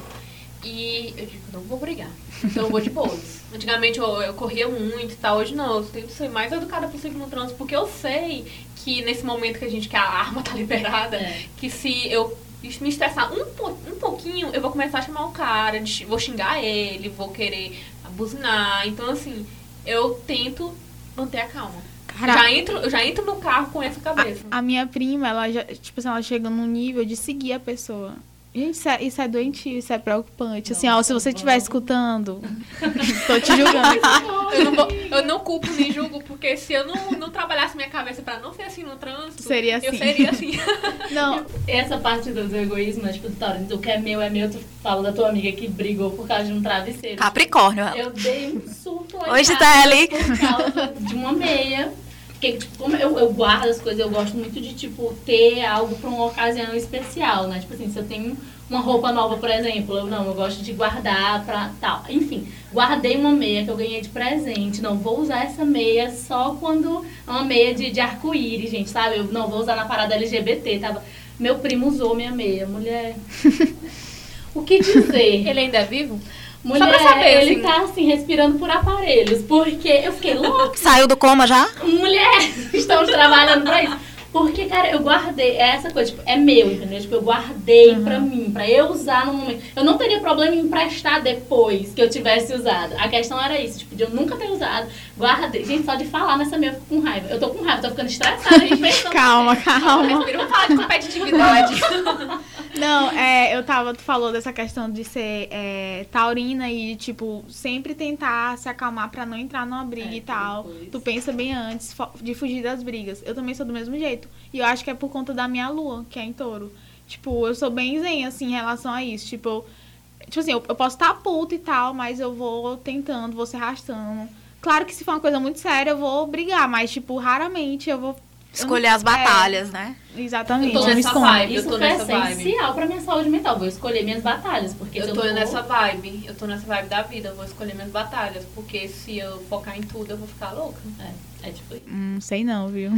e eu digo, não vou brigar. Então eu vou de boas. Antigamente eu, eu corria muito e tal, hoje não. Eu tento ser mais educada possível no trânsito, porque eu sei que nesse momento que a gente, que a arma tá liberada, É. que se eu me estressar um, po- um pouquinho, eu vou começar a chamar o cara, de vou xingar ele, vou querer buzinar. Então, assim, eu tento manter a calma. Eu Cara, já, entro, eu já entro no carro com essa cabeça. A minha prima, ela já, tipo assim, ela chega num nível de seguir a pessoa. Gente, isso é, isso é doentio, isso é preocupante. assim, ó, se você estiver escutando, [laughs] tô te julgando aqui. [laughs] Eu não, vou- eu não culpo nem julgo, porque se eu não, não trabalhasse minha cabeça pra não ser assim no trânsito, Seria eu assim. seria assim. [laughs] Não, Essa parte do, egoísmo, né? Tipo, Taurino, o que é meu é meu, tu fala da tua amiga que brigou por causa de um travesseiro. Capricórnio. Eu dei um surto Hoje tá ali. por causa de uma meia. Porque, tipo, como eu, eu guardo as coisas, eu gosto muito de, tipo, ter algo pra uma ocasião especial, né? Tipo assim, se eu tenho uma roupa nova, por exemplo, eu não, eu gosto de guardar pra tal. Enfim, guardei uma meia que eu ganhei de presente. Não, vou usar essa meia só quando é uma meia de, de arco-íris, gente, sabe? Eu não vou usar na parada LGBT, tava. Meu primo usou minha meia, mulher. [laughs] O que dizer? Ele ainda é vivo? Mulher, pra saber, ele assim. tá assim, respirando por aparelhos. Porque eu fiquei louca. Saiu do coma já? Mulher, [laughs] estamos trabalhando pra isso. Porque, cara, eu guardei é essa coisa, tipo, é meu, entendeu? Tipo, eu guardei pra mim, pra eu usar no momento. Eu não teria problema em emprestar depois que eu tivesse usado. A questão era isso, tipo, de eu nunca ter usado. Guardei. Gente, só de falar nessa meia eu fico com raiva. Eu tô com raiva, tô ficando estressada, gente, [laughs] calma, calma. Respira, vamos falar de competitividade. [laughs] Não, é, eu tava, tu falou dessa questão de ser é, taurina e, tipo, sempre tentar se acalmar pra não entrar numa briga É, e tal. depois. Tu pensa bem antes de fugir das brigas. Eu também sou do mesmo jeito. E eu acho que é por conta da minha lua, que é em touro. Tipo, eu sou bem zen, assim, em relação a isso. Tipo, eu- tipo assim, eu, eu posso estar puta e tal, mas eu vou tentando, vou se arrastando. Claro que se for uma coisa muito séria, eu vou brigar, mas, tipo, raramente eu vou. Escolher as É. batalhas, né? Exatamente, Eu tô eu nessa vibe. eu Isso tô foi nessa vibe. essencial pra minha saúde mental. Vou escolher minhas batalhas. Porque se Eu tô nessa vibe, eu tô nessa vibe da vida, eu vou escolher minhas batalhas, porque se eu focar em tudo, eu vou ficar louca. É, é tipo isso. Hum, sei não, viu?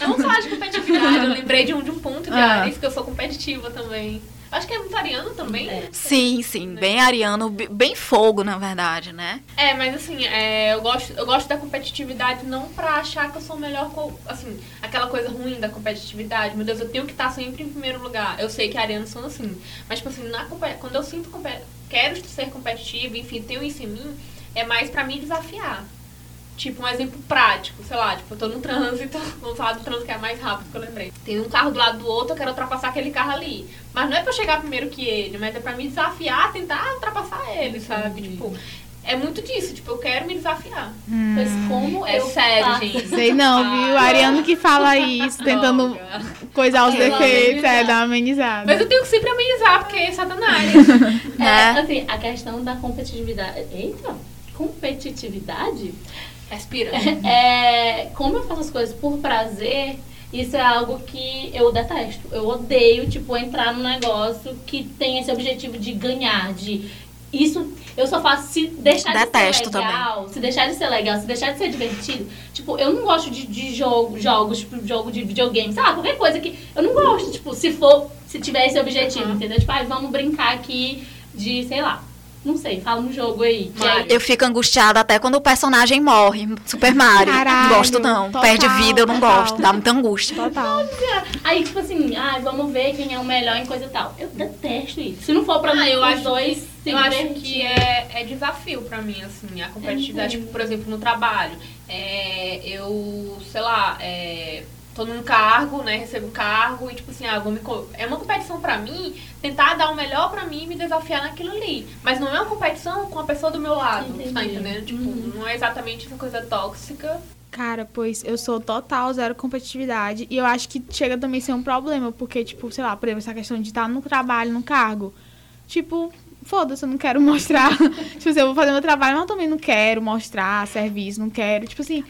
Vamos falar de competitividade, eu lembrei de um, de um ponto de Ah. Ares, que eu sou competitiva também. Acho que é muito ariano também. É. Sim, sim. Bem ariano, bem fogo, na verdade, né? É, mas assim, é, eu, gosto, eu gosto da competitividade não pra achar que eu sou melhor, assim, aquela coisa ruim da competitividade. Meu Deus, eu tenho que estar sempre em primeiro lugar. Eu sei que arianos são assim. Mas, tipo assim, na, quando eu sinto, quero ser competitiva, enfim, tenho isso em mim, é mais pra me desafiar. Tipo, um exemplo prático, sei lá, tipo, eu tô no trânsito, [laughs] vamos falar do trânsito que é mais rápido que eu lembrei. Tem um carro do lado do outro, eu quero ultrapassar aquele carro ali. Mas não é pra eu chegar primeiro que ele, mas é pra me desafiar tentar ultrapassar ele, sabe? Entendi. Tipo, é muito disso, tipo, eu quero me desafiar. Pois como É eu sério, faço- gente. Sei não, viu? Ariano que fala isso, tentando Droga. coisar os defeitos, é, amenizar. dar uma amenizada. Mas eu tenho que sempre amenizar, porque é satanás. [laughs] É, Né? assim, a questão da competitividade. Eita! Competitividade? Respira. [laughs] É, como eu faço as coisas por prazer, isso é algo que eu detesto. Eu odeio, tipo, entrar num negócio que tem esse objetivo de ganhar, de. Isso eu só faço se deixar Detesto de ser legal, se deixar de ser legal, se deixar de ser divertido. Tipo, eu não gosto de, de jogo, jogos, tipo, jogo de videogame, sei lá, qualquer coisa que. Eu não gosto, tipo, se for, se tiver esse objetivo, Uhum. entendeu? Tipo, ah, vamos brincar aqui de, sei lá. Não sei, fala um jogo aí. que Mario. Eu fico angustiada até quando o personagem morre. Super Mario. Caralho, não gosto, não. total, Perde vida, eu não total. gosto. Dá muita angústia. Total. Aí, tipo assim, ah, vamos ver quem é o melhor em coisa e tal. Eu detesto isso. Se não for pra Ah, mim, eu acho dois se Eu acho que é, é desafio pra mim, assim, a competitividade, É, tipo, por exemplo, no trabalho. É, eu, sei lá, é, tô num cargo, né, recebo um cargo e, tipo assim, ah, vou me, co- é uma competição pra mim, tentar dar o melhor pra mim e me desafiar naquilo ali. Mas não é uma competição com a pessoa do meu lado, Entendi. tá entendendo? Tipo, Uhum. não é exatamente essa coisa tóxica. Cara, pois eu sou total zero competitividade. E eu acho que chega também a ser um problema, porque, tipo, sei lá, por exemplo, essa questão de estar no trabalho, no cargo. Tipo, foda-se, eu não quero [laughs] mostrar. tipo assim, eu vou fazer meu trabalho, mas eu também não quero mostrar serviço, não quero. Tipo assim,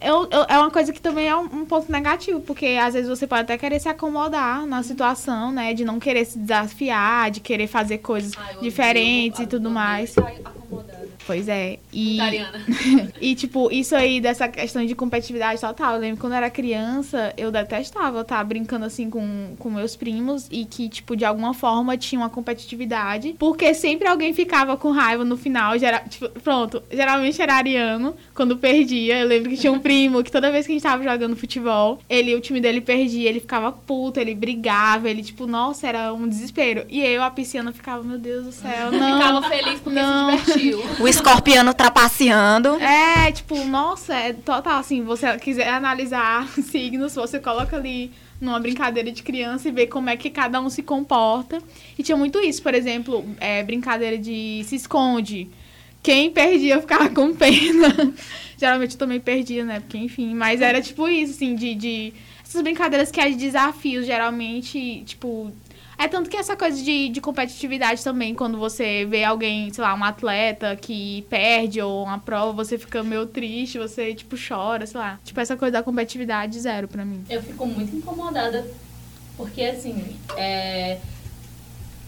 eu, eu- é uma coisa que também é um, um ponto negativo, porque às vezes você pode até querer se acomodar na situação, né? De não querer se desafiar, de querer fazer coisas Ai, eu odeio- diferentes e tudo mais. estar acomodada. Pois é. E. [laughs] E, tipo, isso aí dessa questão de competitividade total. Eu lembro quando eu era criança, eu detestava estar brincando assim com, com meus primos e que, tipo, de alguma forma tinha uma competitividade. Porque sempre alguém ficava com raiva no final. Gera, tipo, pronto, geralmente era ariano quando perdia. Eu lembro que tinha um [laughs] primo que toda vez que a gente tava jogando futebol, ele, o time dele perdia, ele ficava puto, ele brigava, ele, tipo, nossa, era um desespero. E eu, a pisciana, ficava, meu Deus do céu, [laughs] não. Ficava feliz porque Não. se divertiu. Escorpiano trapaceando. É, tipo, nossa, é total assim, você quiser analisar [laughs] signos, você coloca ali numa brincadeira de criança e vê como é que cada um se comporta. E tinha muito isso, por exemplo, é, brincadeira de se esconde. Quem perdia ficava com pena. [laughs] Geralmente eu também perdia, né? Porque, enfim, mas era tipo isso, assim, de, de. Essas brincadeiras que é de desafios, geralmente, tipo. É tanto que essa coisa de, de competitividade também, quando você vê alguém, sei lá, um atleta que perde ou uma prova, você fica meio triste, você, tipo, chora, sei lá. Tipo, essa coisa da competitividade, zero pra mim. Eu fico muito incomodada, porque assim, é...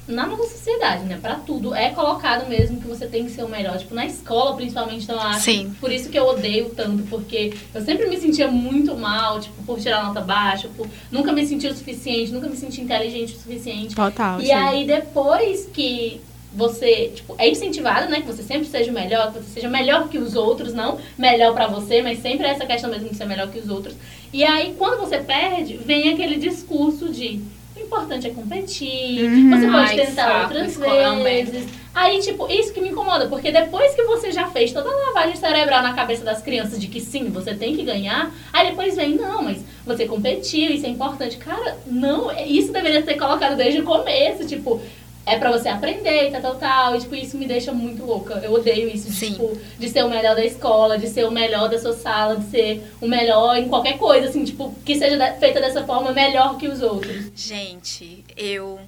na nossa sociedade, né, pra tudo, é colocado mesmo que você tem que ser o melhor. Tipo, na escola, principalmente, então eu acho. Sim. Por isso que eu odeio tanto, porque eu sempre me sentia muito mal, tipo, por tirar nota baixa, por nunca me sentir o suficiente, nunca me senti inteligente o suficiente. Total. E aí, depois que você, tipo, é incentivado, né? Que você sempre seja o melhor, que você seja melhor que os outros, não melhor pra você, mas sempre essa questão mesmo de ser melhor que os outros. E aí, quando você perde, vem aquele discurso de o importante é competir, Uhum. você pode Ai, tentar saco, outras é vezes. Aí, tipo, isso que me incomoda, porque depois que você já fez toda a lavagem cerebral na cabeça das crianças de que sim, você tem que ganhar, aí depois vem, não, mas você competiu, isso é importante. Cara, não, isso deveria ser colocado desde o começo, tipo, é pra você aprender, tal, tal, tal. E, tipo, isso me deixa muito louca. Eu odeio isso, de, tipo, de ser o melhor da escola, de ser o melhor da sua sala, de ser o melhor em qualquer coisa, assim, tipo, que seja feita dessa forma melhor que os outros. Gente, eu,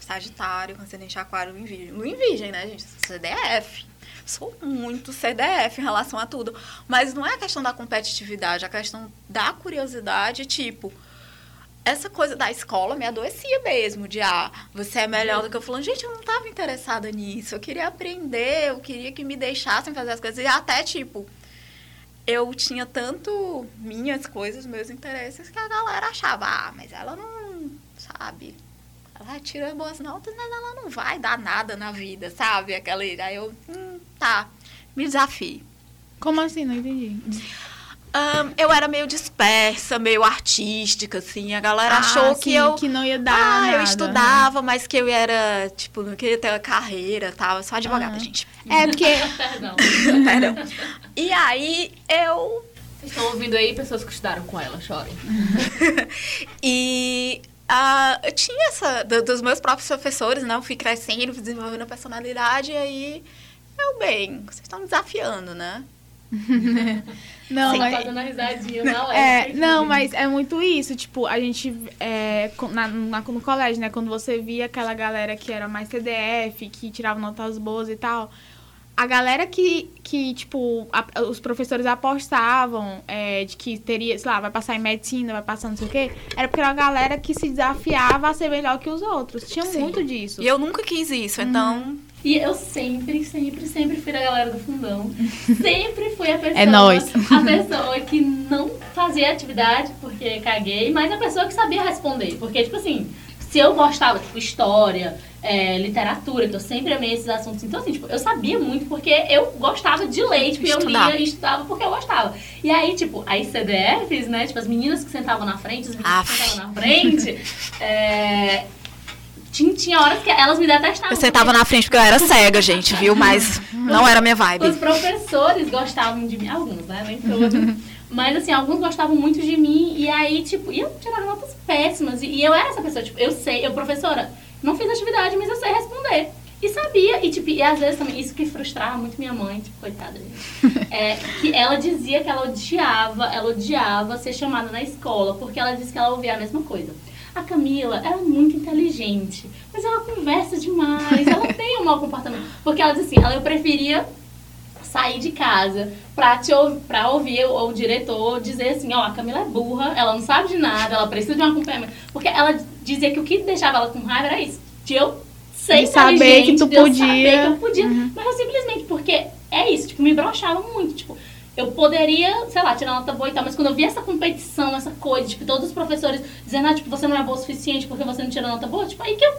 Sagitário, ascendente aquário, em virgem. No virgem, né, gente? CDF. Sou muito CDF em relação a tudo. Mas não é a questão da competitividade, é a questão da curiosidade, tipo essa coisa da escola me adoecia mesmo, de ah, você é melhor do que eu falando, gente, eu não estava interessada nisso, eu queria aprender, eu queria que me deixassem fazer as coisas, e até, tipo, eu tinha tanto minhas coisas, meus interesses, que a galera achava, ah, mas ela não, sabe, ela tira boas notas, mas ela não vai dar nada na vida, sabe, aquela, aí eu, hum, tá, me desafio. Como assim? Não entendi. Um, eu era meio dispersa, meio artística, assim. A galera Ah, achou sim, que eu. que não ia dar ah, nada, eu estudava, mas que eu era, tipo, não queria ter uma carreira e tal. Eu sou advogada, Aham. gente. É, porque [laughs] Perdão. Perdão. E aí eu. Vocês estão ouvindo aí pessoas que estudaram com ela, chorem. [laughs] E. ah, eu tinha essa. do- dos meus próprios professores, né? Eu fui crescendo, fui desenvolvendo a personalidade, e aí. Eu, bem, vocês estão me desafiando, né? [laughs] Não, Sim, mas. fazendo a risadinha na É, leve. não, mas é muito isso. Tipo, a gente. É, na, na- no colégio, né? Quando você via aquela galera que era mais CDF, que tirava notas boas e tal. A galera que, que tipo, a- os professores apostavam é, de que teria, sei lá, vai passar em medicina, vai passar não sei o quê, era porque era uma galera que se desafiava a ser melhor que os outros. Tinha Sim. muito disso. E eu nunca quis isso, então. E eu sempre, sempre, sempre fui da galera do fundão. Sempre fui a [laughs] pessoa. É nóis. A pessoa que não fazia atividade porque caguei, mas a pessoa que sabia responder. Porque, tipo assim, se eu gostava, tipo, história, é, literatura, eu sempre amei esses assuntos. Então, assim, tipo, eu sabia muito porque eu gostava de ler, tipo, eu lia e estudava porque eu gostava. E aí, tipo, as CDFs, né, tipo, as meninas que sentavam na frente, os meninos que sentavam na frente, [laughs] é, tinha, tinha horas que elas me detestavam. Eu sentava na frente porque eu era cega, gente, viu? Mas [laughs] não era minha Os vibe. professores gostavam de mim, alguns, né? Nem todos. Mas, assim, alguns gostavam muito de mim. E aí, tipo, e eu tirava notas péssimas. E, e eu era essa pessoa, tipo, eu sei, eu, professora, não fiz atividade, mas eu sei responder. E sabia, e tipo, e às vezes também, isso que frustrava muito minha mãe, tipo, coitada, gente. [laughs] É, que ela dizia que ela odiava, ela odiava ser chamada na escola, porque ela disse que ela ouvia a mesma coisa. A Camila era muito inteligente, mas ela conversa demais, ela [laughs] tem um mau comportamento. Porque ela disse assim, ela, eu preferia sair de casa pra, te, pra ouvir o, o diretor dizer assim, ó, a Camila é burra, ela não sabe de nada, ela precisa de um acompanhamento. Porque ela dizia que o que deixava ela com raiva era isso, de eu ser De saber que tu de eu podia. saber que eu podia. Mas eu simplesmente, porque é isso, tipo, me broxava muito, tipo, eu poderia, sei lá, tirar nota boa e tal, mas quando eu vi essa competição, essa coisa, tipo, todos os professores dizendo, ah, tipo, você não é boa o suficiente porque você não tirou nota boa, tipo, aí que eu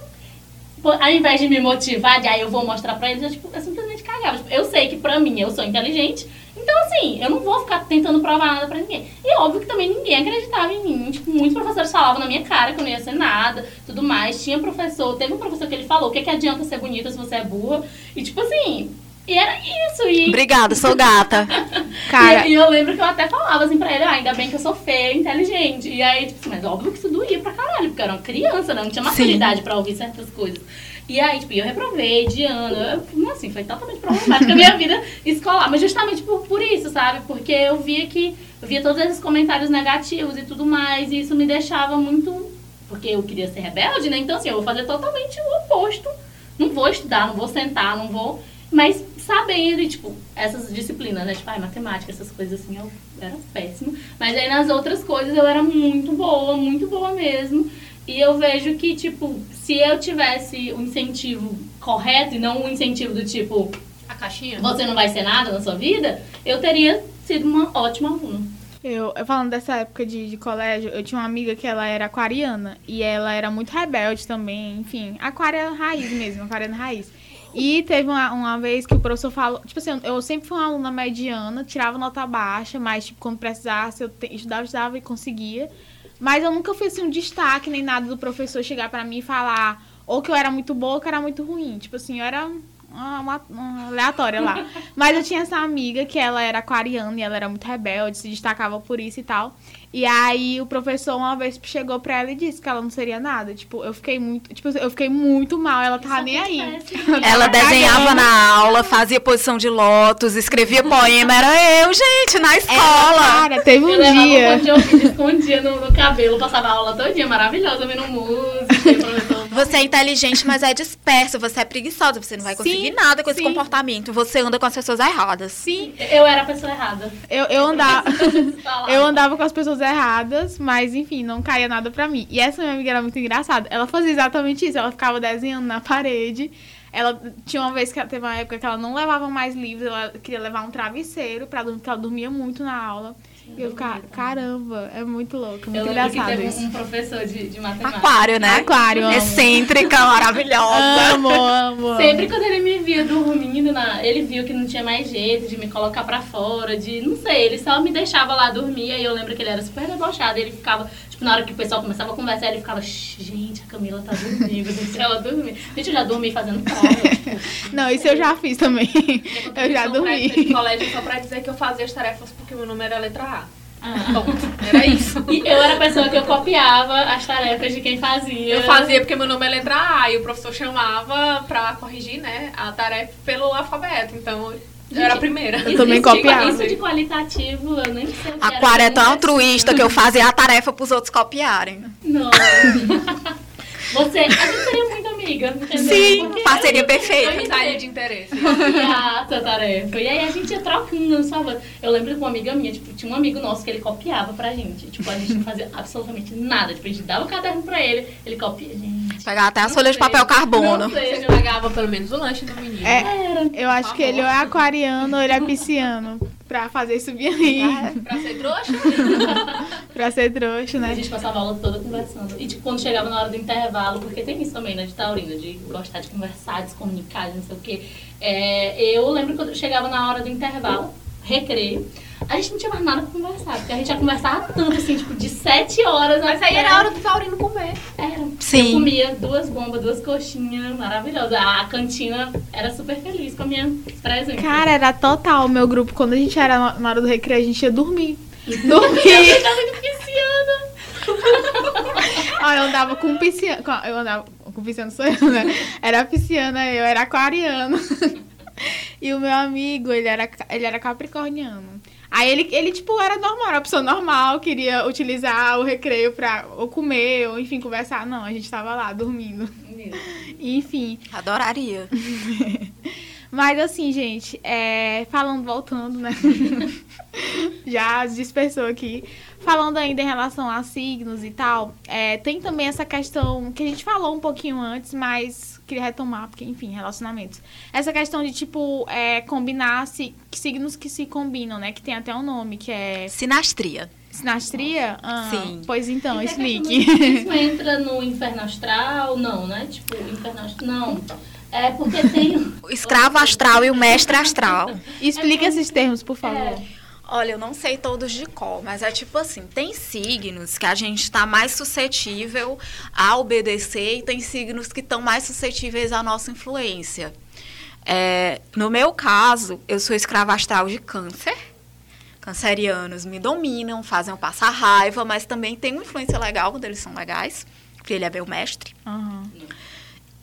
ao invés de me motivar, de aí eu vou mostrar pra eles, eu, tipo, eu simplesmente cagava. Tipo, eu sei que pra mim eu sou inteligente, então assim, eu não vou ficar tentando provar nada pra ninguém. E óbvio que também ninguém acreditava em mim. Tipo, muitos professores falavam na minha cara que eu não ia ser nada, tudo mais. Tinha professor, teve um professor que ele falou, o que, que adianta ser bonita se você é burra? E tipo assim, e era isso. E, Obrigada, sou gata. [laughs] Cara, e, e eu lembro que eu até falava assim pra ele, ah, ainda bem que eu sou feia e inteligente. E aí, tipo assim, mas óbvio que isso doía pra caralho, porque eu era uma criança, né? Não tinha maturidade pra ouvir certas coisas. E aí, tipo, eu reprovei de ano. Eu, assim, foi totalmente problemática a minha [laughs] vida escolar. Mas justamente por, por isso, sabe? Porque eu via que. Eu via todos esses comentários negativos e tudo mais. E isso me deixava muito. Porque eu queria ser rebelde, né? Então, assim, eu vou fazer totalmente o oposto. Não vou estudar, não vou sentar, não vou. Mas sabendo, e, tipo, essas disciplinas, né? Tipo, ai, matemática, essas coisas assim, eu era péssima. Mas aí nas outras coisas eu era muito boa, muito boa mesmo. E eu vejo que, tipo, se eu tivesse um incentivo correto e não um incentivo do tipo, A caixinha? você não vai ser nada na sua vida, eu teria sido uma ótima aluna. Eu, eu falando dessa época de, de colégio, eu tinha uma amiga que ela era aquariana e ela era muito rebelde também, enfim, aquária raiz mesmo, aquariana raiz. E teve uma, uma vez que o professor falou, tipo assim, eu sempre fui uma aluna mediana, tirava nota baixa, mas tipo, quando precisasse, eu te, estudava, estudava e conseguia. Mas eu nunca fui assim um destaque nem nada do professor chegar pra mim e falar ou que eu era muito boa ou que eu era muito ruim. Tipo assim, eu era uma, uma- uma aleatória lá. [laughs] Mas eu tinha essa amiga que ela era aquariana e ela era muito rebelde, se destacava por isso e tal. E aí o professor uma vez chegou pra ela e disse que ela não seria nada. Tipo, eu fiquei muito. Tipo, eu fiquei muito mal, ela tava nem aí. [laughs] Ela desenhava na aula, fazia posição de lótus, escrevia poema. Era eu, gente, na Ela, escola. cara, teve um Eu dia. um de ouvido, escondia no, no cabelo, passava a aula todinha, maravilhosa, ouvindo música. Você é inteligente, mas é disperso. Você é preguiçosa. Você não vai conseguir Sim, nada com esse sim. comportamento. Você anda com as pessoas erradas. Sim, Eu era a pessoa errada. eu, eu andava. [laughs] Eu andava com as pessoas erradas, mas enfim, não caía nada pra mim. E essa minha amiga era muito engraçada. Ela fazia exatamente isso. Ela ficava desenhando na parede. Ela tinha uma vez que teve uma época que ela não levava mais livros, ela queria levar um travesseiro pra dormir, porque ela dormia muito na aula. E eu ficava, caramba, é muito louco, muito Eu lembro que engraçado teve isso. um, professor de, de matemática. Aquário, né? Aquário, amo. Excêntrica, maravilhosa. Amo, amo. amo. Sempre quando ele me via dormindo, na, ele viu que não tinha mais jeito de me colocar pra fora, de não sei, ele só me deixava lá dormir. Aí eu lembro que ele era super debochado. Ele ficava, tipo, na hora que o pessoal começava a conversar, ele ficava, "Shh, gente, a Camila tá dormindo, [laughs] deixa ela dormir. Gente, eu já dormi fazendo prova. Tipo, Não, isso eu já fiz também. Eu já No dormi. colégio só pra dizer que eu fazia as tarefas porque meu nome era letra A. ah. Ponto. Era isso. E eu era a pessoa que eu copiava as tarefas de quem fazia. Eu fazia porque meu nome é letra A e o professor chamava pra corrigir, né, a tarefa pelo alfabeto. Então, eu era a primeira. Eu também Isso de- copiava. Isso de qualitativo, eu nem sei o que era. Aquário é tão altruísta que eu fazia a tarefa pros outros copiarem. Não. Você, a gente seria muito amiga, entendeu? Sim, Porque parceria perfeita. eu Amizade de interesse. [laughs] essa tarefa. E aí a gente ia trocando, sabe? Eu lembro que uma amiga minha, tipo, tinha um amigo nosso que ele copiava pra gente. Tipo, a gente não fazia absolutamente nada. Tipo, a gente dava o caderno pra ele, ele copia, gente. Pegar até as folhas de papel carbono. Não sei, Você pagava pelo menos o lanche do menino. É, Era. eu acho que ele ou é aquariano ou ele é pisciano. Pra fazer subir aí. Pra ser trouxa? [laughs] Pra ser trouxa, A né? gente passava a aula toda conversando. E tipo, quando chegava na hora do intervalo, porque tem isso também, né, de taurina, de gostar de conversar, de se comunicar, de não sei o quê. É, eu lembro quando chegava na hora do intervalo, recreio, a gente não tinha mais nada pra conversar, porque a gente já conversava tanto, assim, tipo, de sete horas Mas até... aí era a hora do taurino comer. Era. Eu Sim. comia duas bombas, duas coxinhas maravilhosas. A cantina era super feliz com a minha presente. Cara, era total o meu grupo. Quando a gente era na- hora do recreio, a gente ia dormir. [laughs] eu Dormir. tava de pisciana. Ó, eu andava com pisciano. com- Eu andava com pisciano, sou eu, né? Era pisciana, eu era aquariano. [laughs] E o meu amigo, ele era, ele era capricorniano. Aí ele, ele, tipo, era normal, era uma pessoa normal, queria utilizar o recreio pra ou comer, ou enfim, conversar. Não, a gente tava lá dormindo. [laughs] Enfim. Adoraria. [laughs] Mas assim, gente, é, falando, voltando, né? [laughs] Já dispersou aqui. Falando ainda em relação a signos e tal, é, tem também essa questão que a gente falou um pouquinho antes, mas queria retomar, porque, enfim, relacionamentos. Essa questão de, tipo, é, combinar si- signos que se combinam, né? Que tem até um nome, que é Sinastria. sinastria. Ah, Sim. Pois então, E explique. Isso [laughs] entra no inferno astral? Não, né? Tipo, inferno astral. Não. É porque tem. [laughs] O escravo astral e o mestre astral. Explique esses termos, por favor. É. Olha, eu não sei todos de cor, mas é tipo assim, tem signos que a gente está mais suscetível a obedecer e tem signos que estão mais suscetíveis à nossa influência. É, no meu caso, eu sou escrava astral de câncer. Cancerianos me dominam, fazem eu passar raiva, mas também tem uma influência legal quando eles são legais, porque ele é meu mestre. Aham.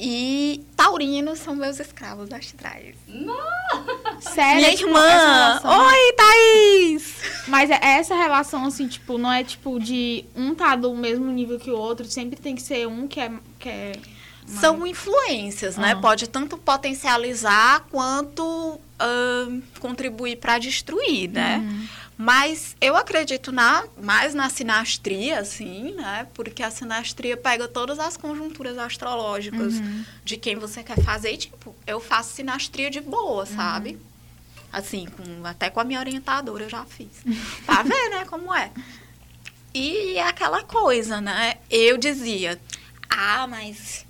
E taurinos são meus escravos astrais. Sério? Minha tipo, irmã! Oi, Thaís! Mas é essa relação, assim, tipo, não é tipo de um tá do mesmo nível que o outro, sempre tem que ser um que é. Que é mais- São influências, né? Ah. Pode tanto potencializar quanto ahn, contribuir para destruir, né? Uhum. Mas eu acredito na, mais na sinastria, assim, né? Porque a sinastria pega todas as conjunturas astrológicas Uhum. de quem você quer fazer. E, tipo, eu faço sinastria de boa, sabe? Assim, com, até com a minha orientadora eu já fiz. [laughs] pra ver, né, como é. E é aquela coisa, né? Eu dizia, ah, mas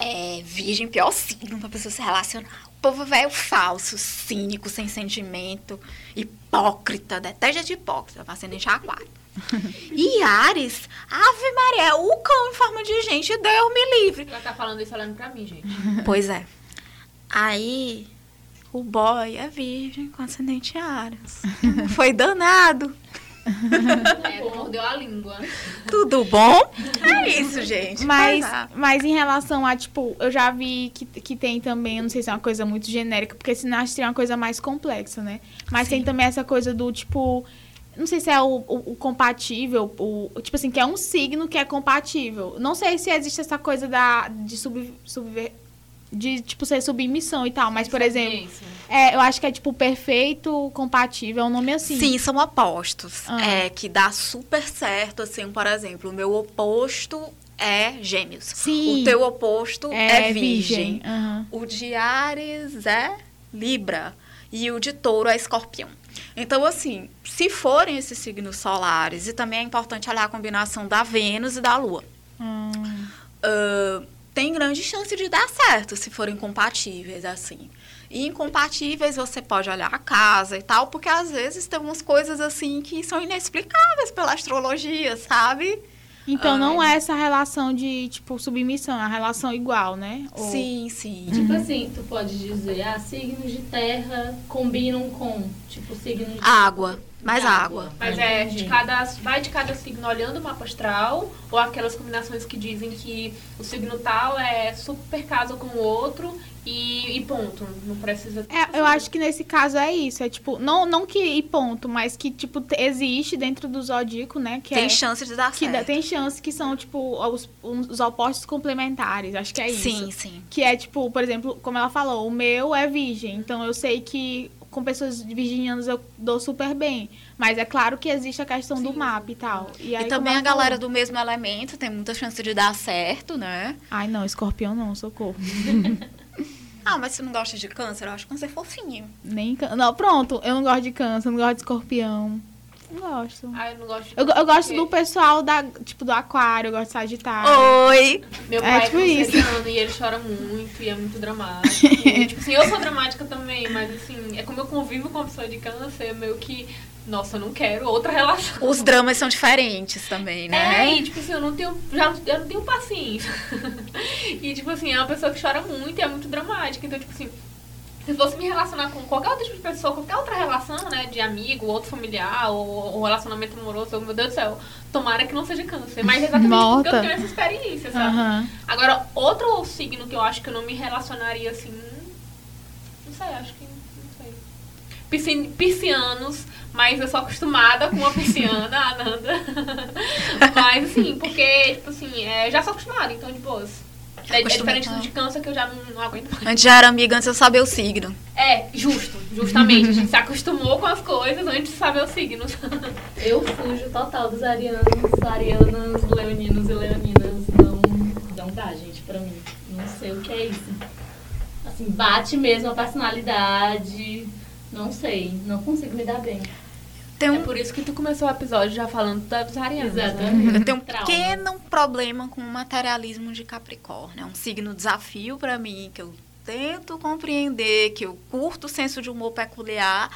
é, virgem pior signo pra pessoa se relacionar. O povo velho falso, cínico, sem sentimento, hipócrita, detesta de hipócrita, ascendente aquário. [laughs] e Ares, Ave Maria, o cão em forma de gente, Deus me livre. Ela tá falando isso olhando pra mim, gente. [laughs] Pois é. Aí, o boy é virgem com ascendente Ares. [laughs] Foi danado. [laughs] É, mordeu a língua. Tudo bom? É isso, gente. Mas, Mas, ah, mas em relação a, tipo, eu já vi que, que tem também, eu não sei se é uma coisa muito genérica, porque sinastria é uma coisa mais complexa, né? Mas tem também essa coisa do, tipo, não sei se é o, o- o compatível, o, tipo assim, que é um signo que é compatível. Não sei se existe essa coisa da, de sub, subver- de, tipo, ser submissão e tal, mas, por exemplo, é, eu acho que é, tipo, perfeito, compatível, é um nome assim. Sim, são opostos. Ah. É, que dá super certo, assim, por exemplo, o meu oposto é gêmeos. Sim. O teu oposto é, virgem. Aham. O de Ares é Libra. E o de touro é escorpião. Então, assim, se forem esses signos solares, e também é importante olhar a combinação da Vênus e da Lua. Hum. ah, tem grande chance de dar certo se forem compatíveis, assim. E incompatíveis você pode olhar a casa e tal, porque às vezes tem umas coisas assim que são inexplicáveis pela astrologia, sabe? Então Ai. não é essa relação de, tipo, submissão, é a relação igual, né? Ou- Sim, sim. Tipo assim, tu pode dizer, ah, signos de terra combinam com, tipo, signos de Água, mais de água. Mas é de cada, vai de cada signo olhando o mapa astral, ou aquelas combinações que dizem que o signo tal é super casa com o outro e, e ponto. Não precisa. É, eu acho que nesse caso é isso. É tipo, não, não que e ponto, mas que, tipo, te- existe dentro do zodíaco, né? Que Tem é, chance de dar que certo. dá- tem chance que são, tipo, os, os opostos complementares. Acho que é isso. Sim, sim. Que é, tipo, por exemplo, como ela falou, o meu é virgem. Então eu sei que com pessoas virginianas eu dou super bem. Mas é claro que existe a questão do Sim. mapa e tal. E, aí, E também a galera falou- do mesmo elemento tem muita chance de dar certo, né? Ai, não, escorpião não, socorro. [laughs] Ah, mas você não gosta de câncer? Eu acho câncer fofinho. Nem can... Não, pronto, eu não gosto de câncer, não gosto de escorpião. Não gosto. Ah, eu não gosto de Eu, eu gosto porque do pessoal da, tipo, do aquário, eu gosto de sagitário. Oi! Meu É, pai é, tipo isso. canceriano e ele chora muito e é muito dramático. [laughs] E, tipo assim, eu sou dramática também, mas assim, é como eu convivo com uma pessoa de câncer, é meio que, nossa, eu não quero outra relação. Os dramas são diferentes também, É, né? e tipo assim, eu não tenho. Já, eu não tenho paciência. [laughs] e tipo assim, é uma pessoa que chora muito e é muito dramática. Então, tipo assim, se fosse me relacionar com qualquer outro tipo de pessoa, qualquer outra relação, né? De amigo, outro familiar, ou, ou relacionamento amoroso, meu Deus do céu, tomara que não seja câncer. Mas exatamente porque Morta. eu tenho essa experiência, sabe? Aham. Agora, outro signo que eu acho que eu não me relacionaria assim. Não sei, acho que. Não sei. Pisci- Piscianos, mas eu sou acostumada com uma pisciana, a Ananda. [laughs] mas assim, porque, tipo assim, é, já sou acostumada, então de boas. É, é diferente do de câncer que eu já não, não aguento mais. Antes já era amiga antes eu saber o signo. É, justo, justamente. A gente se acostumou com as coisas antes de saber os signos. [laughs] Eu fujo total dos arianos, arianas, leoninos e leoninas. Não, não dá, gente, pra mim. Não sei o que é isso. Assim, bate mesmo a personalidade. Não sei, não consigo me dar bem. Tem É por isso que tu começou o episódio já falando dos arianos. né? Exatamente. eu tenho um Trauma. pequeno problema com o materialismo de Capricórnio. É um signo desafio pra mim, que eu tento compreender, que eu curto o senso de humor peculiar,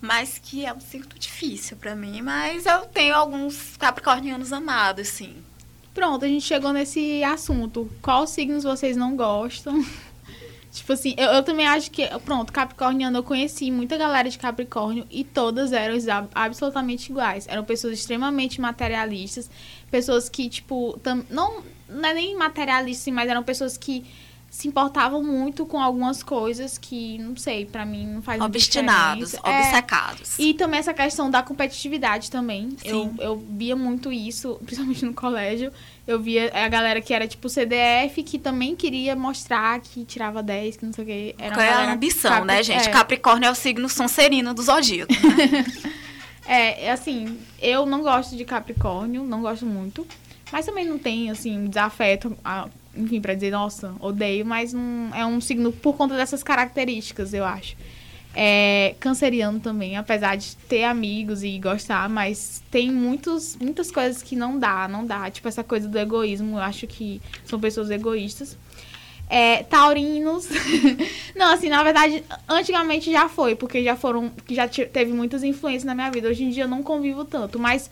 mas que é um signo difícil pra mim. Mas eu tenho alguns capricornianos amados, sim. Pronto, a gente chegou nesse assunto. Qual signos vocês não gostam? [laughs] tipo assim, eu, eu também acho que, pronto, Capricorniano, eu conheci muita galera de Capricórnio e todas eram absolutamente iguais. Eram pessoas extremamente materialistas, pessoas que, tipo, tam, não, não é nem materialistas, mas eram pessoas que se importavam muito com algumas coisas que, não sei, pra mim não faz Obstinados. É, obcecados. e também essa questão da competitividade também. Eu, Sim. eu via muito isso, [laughs] principalmente no colégio. Eu via a galera que era tipo CDF, que também queria mostrar que tirava 10, que não sei o quê. Era Qual é a ambição, capri- né, gente? É, Capricórnio é o signo sonserino do zodíaco. né? [laughs] é, é, assim, eu não gosto de Capricórnio, não gosto muito. Mas também não tem, assim, desafeto, a- enfim, pra dizer, nossa, odeio, mas não, é um signo por conta dessas características, eu acho. É, canceriano também, apesar de ter amigos e gostar, mas tem muitos, muitas coisas que não dá, não dá. Tipo, essa coisa do egoísmo, eu acho que são pessoas egoístas. É, taurinos. [laughs] não, assim, na verdade, antigamente já foi, porque já foram. já te- teve muitas influências na minha vida. Hoje em dia eu não convivo tanto, mas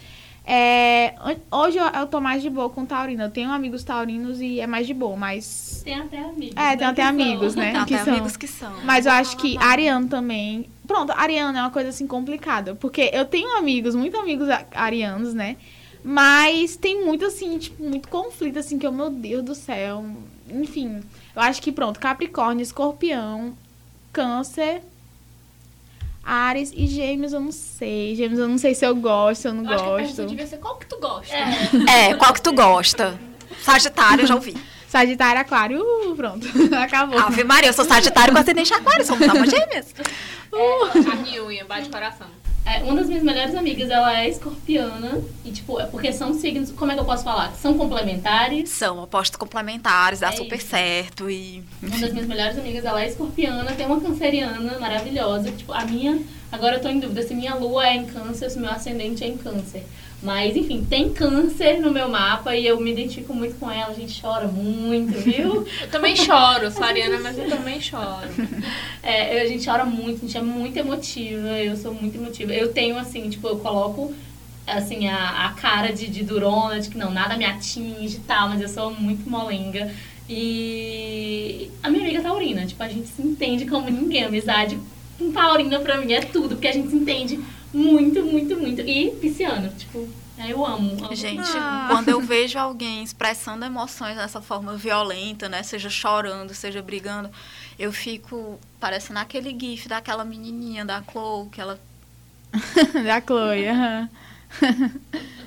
É, hoje eu, eu tô mais de boa com taurina. Eu tenho amigos taurinos e é mais de boa, mas. Tem até amigos. É, tem né, até amigos, são. né? Tem que até são. amigos que são. Mas eu acho que ariano também. Pronto, ariano é uma coisa assim complicada. Porque eu tenho amigos, muitos amigos arianos, né? Mas tem muito assim, tipo, muito conflito, assim, que eu, meu Deus do céu. Enfim, eu acho que pronto, Capricórnio, Escorpião, Câncer, Ares e Gêmeos, eu não sei. Gêmeos, eu não sei se eu gosto, se eu não Eu acho que a pergunta gosto. devia ser qual que tu gosta. É. [laughs] É, qual que tu gosta? Sagitário, eu já ouvi. [laughs] Sagitário, Aquário, uh, pronto, [laughs] acabou. Ave Maria, eu sou Sagitário com ascendente aquário, somos almas gêmeas. A Ryuya, bate coração. É, uma das minhas melhores amigas, ela é escorpiana. E, tipo, é porque são signos, como é que eu posso falar? São complementares. São opostos complementares, dá É super isso. certo e... Uma das minhas melhores amigas, ela é escorpiana, tem uma canceriana maravilhosa. Tipo, a minha, agora eu tô em dúvida se minha lua é em câncer, se meu ascendente é em câncer. Mas, enfim, tem câncer no meu mapa e eu me identifico muito com ela, a gente chora muito, viu? [laughs] Eu também choro, sou ariana, mas eu também choro. É, a gente chora muito, a gente é muito emotiva, eu sou muito emotiva. Eu tenho, assim, tipo, eu coloco, assim, a, a cara de, de durona, de que não, nada me atinge e tal, mas eu sou muito molenga. E a minha amiga taurina, tipo, a gente se entende como ninguém. Amizade com taurina pra mim é tudo, porque a gente se entende muito, muito, muito. E pisciano, tipo, é, eu amo. amo. Gente, Ah. quando eu vejo alguém expressando emoções dessa forma violenta, né? Seja chorando, seja brigando, eu fico parecendo aquele gif daquela menininha da Chloe, que ela [laughs] da Chloe, aham. [laughs]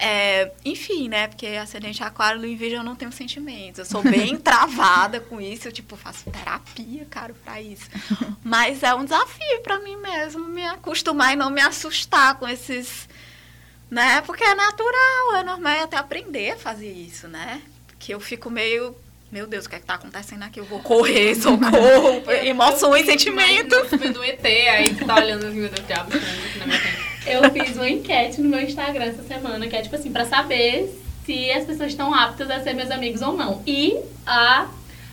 É, enfim, né? Porque ascendente aquário, lua e virgem, eu não tenho sentimentos. Eu sou bem [laughs] travada com isso. Eu, tipo, faço terapia, cara, pra isso. Mas é um desafio pra mim mesmo me acostumar e não me assustar com esses... Né? Porque é natural, é normal é até aprender a fazer isso, né? Porque eu fico meio... Meu Deus, o que é que tá acontecendo aqui? Eu vou correr, [laughs] socorro, emoções, sentimentos. Vendo um ET, aí tu tá olhando assim, meu Deus, diabo, na minha frente. Eu fiz uma enquete no meu Instagram essa semana, que é tipo assim, pra saber se as pessoas estão aptas a ser meus amigos ou não. E a,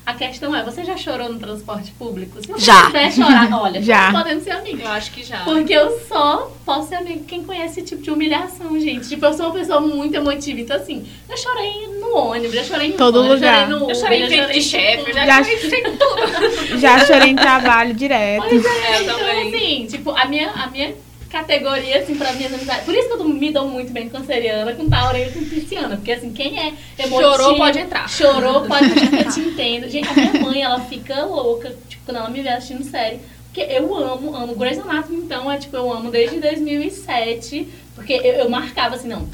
a questão é, você já chorou no transporte público? Se você Já. quiser chorar, olha, Já. podemos ser amigos. Eu acho que já. Porque eu só posso ser amigo quem conhece esse tipo de humilhação, gente. Tipo, eu sou uma pessoa muito emotiva. Então, assim, eu chorei no ônibus, já chorei em Todo lugar. Eu chorei no Eu chorei em frente de chefe, eu já Já- chorei em tudo. [laughs] Já chorei em trabalho direto. Pois é, É, eu então também. assim, tipo, a minha, a minha categoria, assim, pra minhas amizades. Por isso que eu me dou muito bem com canceriana, com taurina e com pisciana. Porque assim, quem é emotivo... Chorou, pode entrar. Chorou, pode entrar, [laughs] eu te entendo. Gente, a minha mãe, ela fica louca, tipo, quando ela me vê assistindo série. Porque eu amo, amo. Grey's Anatomy, então, é tipo, eu amo desde 2007. Porque eu, eu marcava assim, não,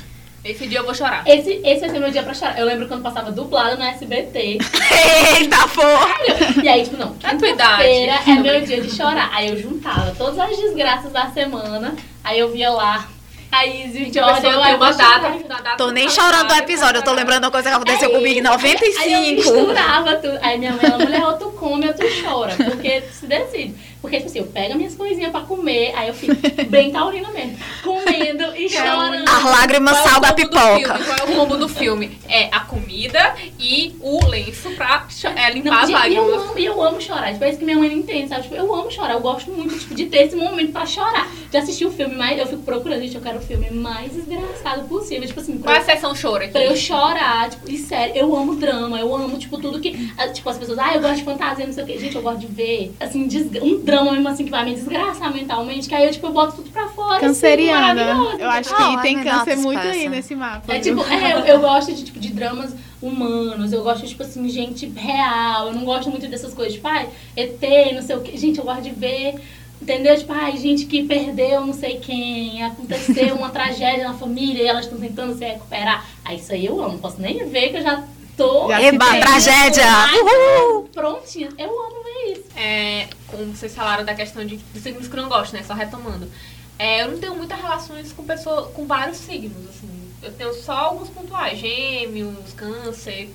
Esse dia eu vou chorar. esse, esse vai ser meu dia pra chorar. Eu lembro quando passava dublado no SBT. [laughs] Eita, porra! E aí, tipo, não, É a tua idade. quinta-feira é meu dia de chorar. Aí eu juntava todas as desgraças da semana. Aí eu via lá a Izzy, o Jordan, eu aí uma data. chorar. uma data Tô nem chorando do episódio, eu tô lembrando uma coisa que aconteceu É comigo em isso. Aí eu 95. misturava tudo. Aí minha mãe, ela, mulher, ou tu come ou tu chora. Porque tu se decide. Porque, tipo assim, eu pego minhas coisinhas pra comer, aí eu fico [laughs] bem taurina mesmo. Comendo e chorando. As lágrimas é sal da combo do pipoca. filme? Qual é o combo do filme? É a comida e o lenço pra é, limpar Não, as gente, e eu lágrimas. amo, e eu amo chorar. Tipo, é isso que minha mãe não entende, sabe? Tipo, eu amo chorar. Eu gosto muito, tipo, de ter esse momento pra chorar. De assistir o filme mais... Eu fico procurando, gente, eu quero o filme mais desgraçado possível. Tipo assim, Qual é a sessão choro aqui? pra eu chorar. Tipo, e sério, eu amo drama. Eu amo, tipo, tudo que... ah, Tipo, as pessoas... Ah, eu gosto de fantasia, não sei o quê. Gente, eu gosto de ver, assim, um drama mesmo, assim, que vai me desgraçar mentalmente. Que aí eu, tipo, eu boto tudo pra fora. assim, Canceriana. maravilhoso. Eu acho que Ah, tem ai, câncer muito aí péssimo. nesse mapa. É viu? tipo, é, eu, eu gosto de, tipo, de dramas humanos, eu gosto, tipo assim, gente real, eu não gosto muito dessas coisas, tipo, ai, ET, não sei o que. Gente, eu gosto de ver, entendeu? Tipo, ai, gente que perdeu não sei quem, aconteceu uma [laughs] tragédia na família e elas estão tentando se recuperar. Aí isso aí eu amo, não posso nem ver que eu já tô. Já Eba, tem. tragédia! Uhul! Prontinha, eu amo isso. É, como vocês falaram da questão de, signos que eu não gosto, né? Só retomando. É, eu não tenho muitas relações com pessoa, com vários signos, assim. Eu tenho só alguns pontuais, gêmeos, câncer,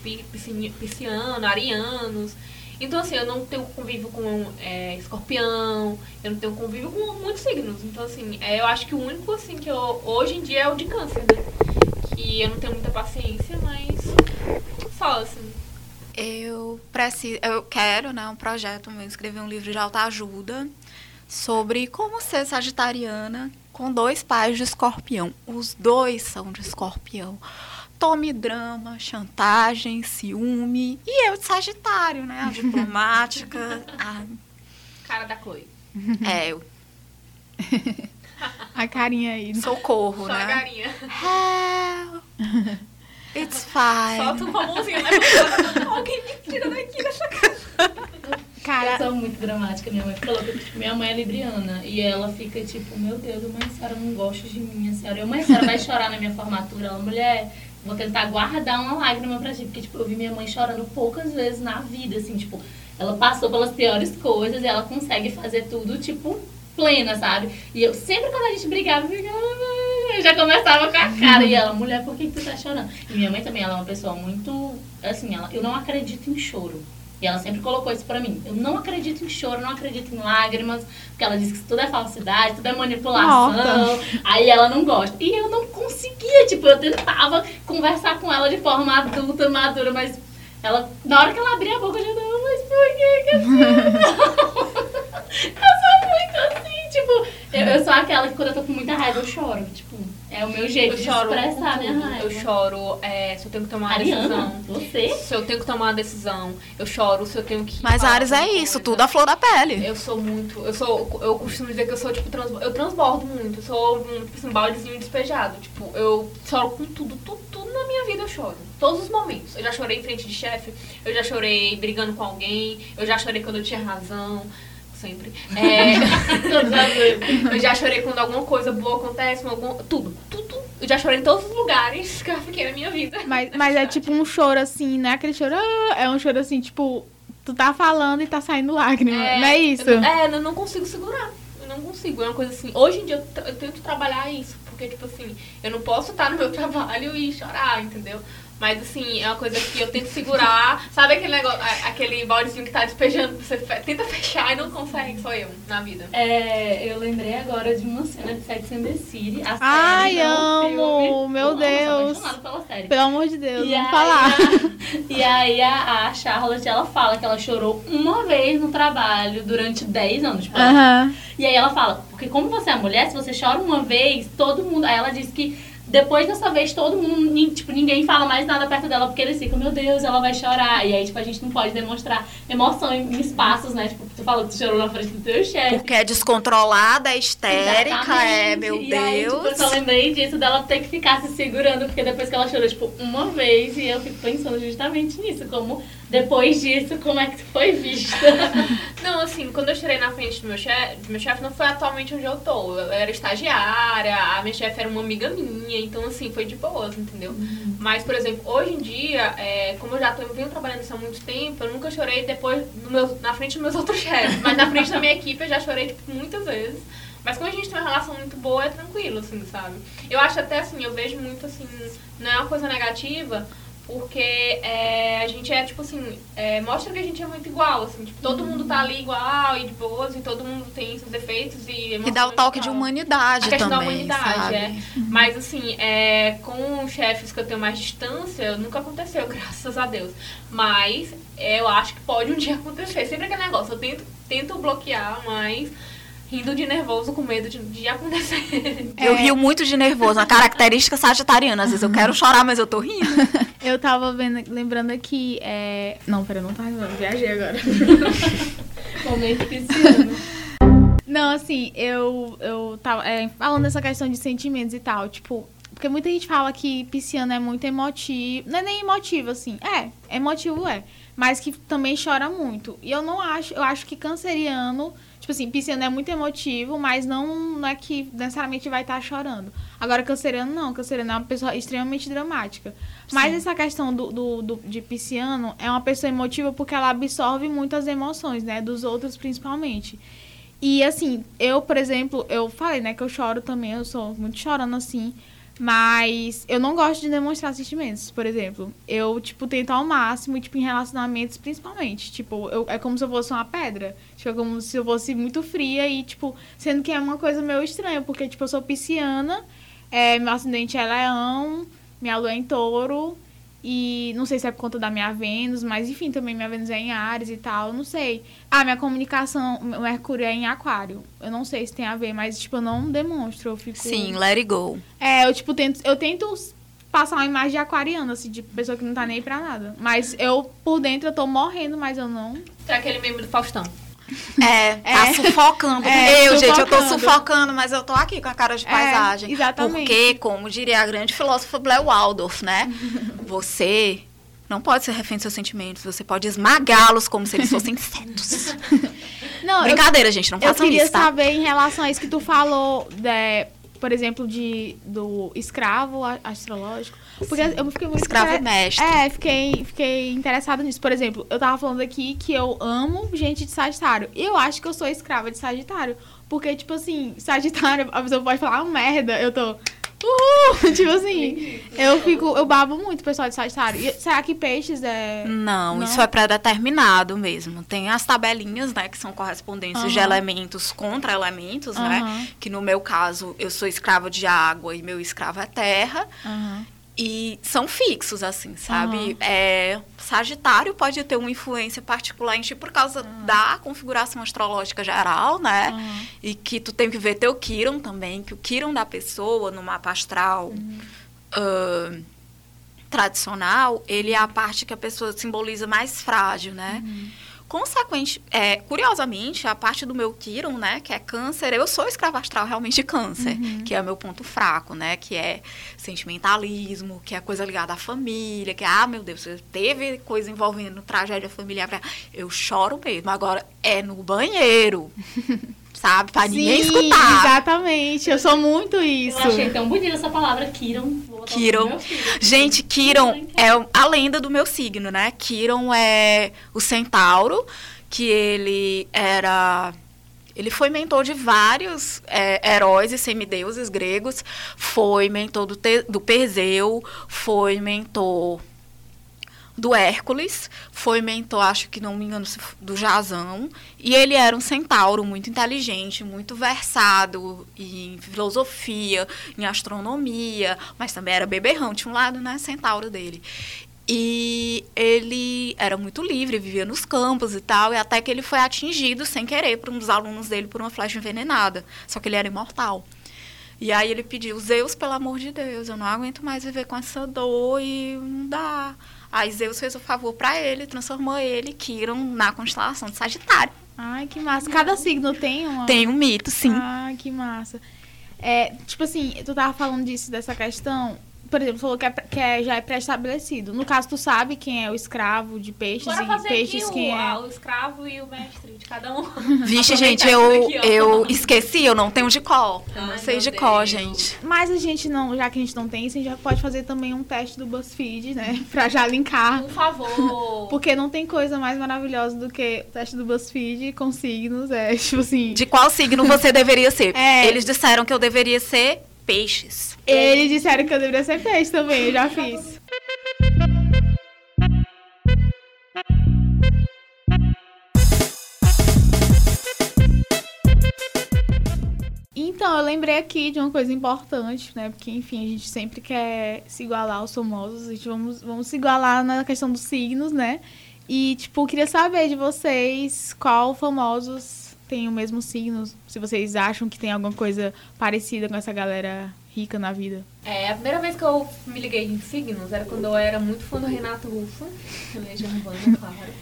pisciano, arianos. Então, assim, eu não tenho convívio com é, escorpião, eu não tenho convívio com muitos signos. Então, assim, é, eu acho que o único, assim, que eu, hoje em dia é o de câncer, né? Que eu não tenho muita paciência, mas só, assim. Eu preciso, eu quero, né, um projeto meu, escrever um livro de autoajuda. sobre como ser sagitariana com dois pais de escorpião. Os dois são de escorpião. Tome drama, chantagem, ciúme. E eu de Sagitário, né? A diplomática. [laughs] a... Cara da Chloe. [laughs] É, eu. A carinha aí. Socorro, Só a né? garinha. Help. [laughs] It's fine. Solta uma mãozinha na [laughs] Alguém me tira daqui dessa casa. Eu Cara, sou muito dramática, minha mãe falou que tipo, minha mãe é libriana e ela fica tipo, meu Deus, mãe, a senhora não gosta de mim, a senhora. Eu, mãe, a senhora vai chorar na minha formatura. Ela, mulher, vou tentar guardar uma lágrima pra ti, porque tipo, eu vi minha mãe chorando poucas vezes na vida, assim, tipo, ela passou pelas piores coisas e ela consegue fazer tudo, tipo, plena, sabe? E eu sempre quando a gente brigava, eu ficava, eu já começava com a cara. E ela, mulher, por que, que tu tá chorando? E minha mãe também, ela é uma pessoa muito, assim, ela, eu não acredito em choro. E ela sempre colocou isso pra mim. Eu não acredito em choro, não acredito em lágrimas, porque ela diz que tudo é falsidade, tudo é manipulação. Nossa. Aí ela não gosta. E eu não conseguia, tipo, eu tentava conversar com ela de forma adulta, madura, mas ela, na hora que ela abria a boca, eu já não, mas por que que [laughs] assim? [laughs] eu sou muito assim, tipo, eu, eu sou aquela que quando eu tô com muita raiva eu choro, tipo, é o meu jeito Eu de choro. expressar com minha raiva. Eu choro é, se eu tenho que tomar uma Ariana, decisão. você? Se eu tenho que tomar uma decisão, eu choro se eu tenho que. Mas Ares é isso, coisa. tudo a flor da pele. Eu sou muito. Eu sou. Eu costumo dizer que eu sou, tipo, trans, eu transbordo muito. Eu sou um, tipo assim, um baldezinho despejado. Tipo, eu choro com tudo, tudo, tudo na minha vida eu choro. Todos os momentos. Eu já chorei em frente de chefe, eu já chorei brigando com alguém, eu já chorei quando eu tinha razão. Sempre. É, Todas as vezes. eu já chorei quando alguma coisa boa acontece, algum, tudo, tudo. Eu já chorei em todos os lugares que eu fiquei na minha vida. mas, mas é tipo um choro assim, não é aquele choro, ah, é um choro assim, tipo, tu tá falando e tá saindo lágrima. não é isso? Eu, é, eu não consigo segurar. Eu não consigo. É uma coisa assim. Hoje em dia eu, eu tento trabalhar isso. Porque, tipo assim, eu não posso estar no meu [laughs] trabalho e chorar, entendeu? Mas assim, é uma coisa que eu tento segurar. Sabe aquele negócio, aquele baldezinho que tá despejando, você tenta fechar e não consegue, sou eu na vida. É, eu lembrei agora de uma cena de Sex and the City. A Ai, amo, filme. meu Eu amo, Deus. apaixonada pela série. Pelo amor de Deus, E vamos aí, falar. a- e aí a, a Charlotte, ela fala que ela chorou uma vez no trabalho durante 10 anos. Tipo, ela- Aham. E aí ela fala, porque como você é mulher, se você chora uma vez, todo mundo... Aí ela diz que depois dessa vez, todo mundo, tipo, ninguém fala mais nada perto dela, porque eles ficam, meu Deus, ela vai chorar. E aí, tipo, a gente não pode demonstrar emoção em, espaços, né? Tipo, tu falou que tu chorou na frente do teu chefe. Porque é descontrolada, é histérica, é, Exatamente. meu E aí, tipo, eu Deus. só lembrei disso, dela ter que ficar se segurando, porque depois que ela chorou, tipo, uma vez, e eu fico pensando justamente nisso, como depois disso, como é que tu foi vista. [laughs] Não, assim, quando eu chorei na frente do meu chefe, do meu chefe não foi atualmente onde eu tô. Eu era estagiária, a minha chefe era uma amiga minha, então assim, foi de boas, entendeu? Mas, por exemplo, hoje em dia, é, como eu já tô, eu venho trabalhando isso há muito tempo, eu nunca chorei depois no meu, na frente dos meus [laughs] outros chefes. Mas na frente da minha equipe eu já chorei, tipo, muitas vezes. Mas como a gente tem uma relação muito boa, é tranquilo, assim, sabe? Eu acho até assim, eu vejo muito assim, não é uma coisa negativa, porque é, a gente é, tipo assim, é, mostra que a gente é muito igual, assim, tipo, todo mundo tá ali igual e de boas, e todo mundo tem seus defeitos e E dá o toque de humanidade A questão também, da humanidade, sabe? é. Mas assim, é, com chefes que eu tenho mais distância, nunca aconteceu, [laughs] graças a Deus. Mas eu acho que pode um dia [laughs] acontecer. Sempre aquele negócio, eu tento, tento bloquear, mas rindo de nervoso com medo de, de acontecer. [laughs] Eu É. rio muito de nervoso, uma característica sagitariana. Às vezes eu quero chorar, mas eu tô rindo. [laughs] Eu tava vendo, lembrando aqui, é... Não, pera, não tá lembrando, viajei agora. [laughs] Momento pisciano. Não, assim, eu, eu tava é, falando dessa questão de sentimentos e tal, tipo, porque muita gente fala que pisciano é muito emotivo, não é nem emotivo, assim, é, emotivo é, mas que também chora muito. E eu não acho, eu acho que canceriano, tipo assim, pisciano é muito emotivo, mas não, não é que necessariamente vai estar chorando. Agora, canceriano não, canceriano é uma pessoa extremamente dramática. Mas essa questão do, do, do- de pisciano é uma pessoa emotiva porque ela absorve muitas emoções, né, dos outros principalmente. E assim, eu, por exemplo, eu falei, né, que eu choro também, eu sou muito chorando assim, mas eu não gosto de demonstrar sentimentos, por exemplo. Eu, tipo, tento ao máximo, tipo, em relacionamentos principalmente. Tipo, eu, é como se eu fosse uma pedra. Tipo, é como se eu fosse muito fria e, tipo, sendo que é uma coisa meio estranha, porque, tipo, eu sou pisciana, é, meu ascendente é leão, minha lua é em touro, E não sei se é por conta da minha Vênus, mas enfim, também minha Vênus é em Ares e tal, não sei. Ah, minha comunicação, o Mercúrio é em Aquário. Eu não sei se tem a ver, mas tipo, eu não demonstro, eu fico Sim, let it go. É, eu tipo tento, eu tento passar uma imagem de aquariana, assim, de pessoa que não tá nem aí pra nada. Mas eu por dentro eu tô morrendo, mas eu não. É aquele membro do Faustão. É, tá É. sufocando. É, eu, gente, eu tô sufocando. sufocando, mas eu tô aqui com a cara de É, paisagem. exatamente. Porque, como diria a grande filósofa Blair Waldorf, né? [laughs] Você não pode ser refém dos seus sentimentos, você pode esmagá-los como se eles fossem [laughs] insetos. Não, eu Brincadeira, gente, não Eu façam queria isso, tá? saber em relação a isso que tu falou, de, por exemplo, de, do escravo astrológico. Porque eu fiquei muito Escravo intere- mestre. É, fiquei, fiquei interessada nisso. Por exemplo, eu tava falando aqui que eu amo gente de Sagitário. E eu acho que eu sou escrava de Sagitário. Porque, tipo assim, Sagitário, a pessoa pode falar uma merda, eu tô. Uhul! [laughs] tipo assim, eu fico. Eu babo muito o pessoal de Sagitário. E será que peixes é. Não, Não? isso é pré-determinado mesmo. Tem as tabelinhas, né, que são correspondências de Aham. elementos contra elementos, né? Aham. Que no meu caso, eu sou escrava de água e meu escravo é terra. Aham. E são fixos, assim, sabe? Aham. É, Sagitário pode ter uma influência particular em ti por causa da configuração astrológica geral, né? Aham. E que tu tem que ver teu Kiron também, que o Kiron da pessoa no mapa astral ah, tradicional, ele é a parte que a pessoa simboliza mais frágil, né? Consequente, é, curiosamente, a parte do meu Kiron, né, que é câncer, eu sou escrava astral realmente de câncer, que é o meu ponto fraco, né, que é sentimentalismo, que é coisa ligada à família, que é, ah, meu Deus, teve coisa envolvendo tragédia familiar, eu choro mesmo, agora é no banheiro, [laughs] sabe, pra ninguém Sim, escutar. Exatamente, eu sou muito isso. Eu achei tão bonita essa palavra, Kiron. Kiron. Gente, Kiron é a lenda do meu signo, né? Kiron é o centauro, que ele era. Ele foi mentor de vários é, heróis e semideuses gregos. Foi mentor do, Te- do Perseu, foi mentor do Hércules, foi mentor, acho que não me engano, do Jazão. E ele era um centauro muito inteligente, muito versado em filosofia, em astronomia, mas também era beberrão, tinha um lado, né, centauro dele. E ele era muito livre, vivia nos campos e tal, e até que ele foi atingido sem querer por um dos alunos dele por uma flecha envenenada. Só que ele era imortal. E aí ele pediu, Zeus, pelo amor de Deus, eu não aguento mais viver com essa dor e não dá. Aí Zeus fez o favor pra ele, transformou ele, Kiron, na constelação de Sagitário. Ai, que massa. Cada signo tem uma. Tem um mito, sim. Ai, que massa. É, tipo assim, tu tava falando disso, dessa questão. Por exemplo, falou que, é, que é- já é pré-estabelecido. No caso, tu sabe quem é o escravo de peixes Bora e fazer peixes aqui o, quem é. ah, o escravo e o mestre de cada um. [laughs] Vixe, gente, eu, aqui, eu esqueci, eu não tenho de cor. Eu não sei de cor, Deus. gente. Mas a gente não, já que a gente não tem isso, a gente já pode fazer também um teste do BuzzFeed, né? [laughs] Pra já linkar. Por favor. [laughs] Porque não tem coisa mais maravilhosa do que o teste do BuzzFeed com signos. É, tipo assim. De qual signo você deveria ser? É. Eles disseram que eu deveria ser peixes. Eles disseram que eu deveria ser peixe também, eu já fiz. Então, eu lembrei aqui de uma coisa importante, né? Porque, enfim, a gente sempre quer se igualar aos famosos. A gente vamos, vamos se igualar na questão dos signos, né? E, tipo, queria saber de vocês qual famosos tem o mesmo signo. Se vocês acham que tem alguma coisa parecida com essa galera rica na vida. É, a primeira vez que eu me liguei em signos era quando eu era muito fã do Renato Russo, Legião Urbana, [laughs] claro.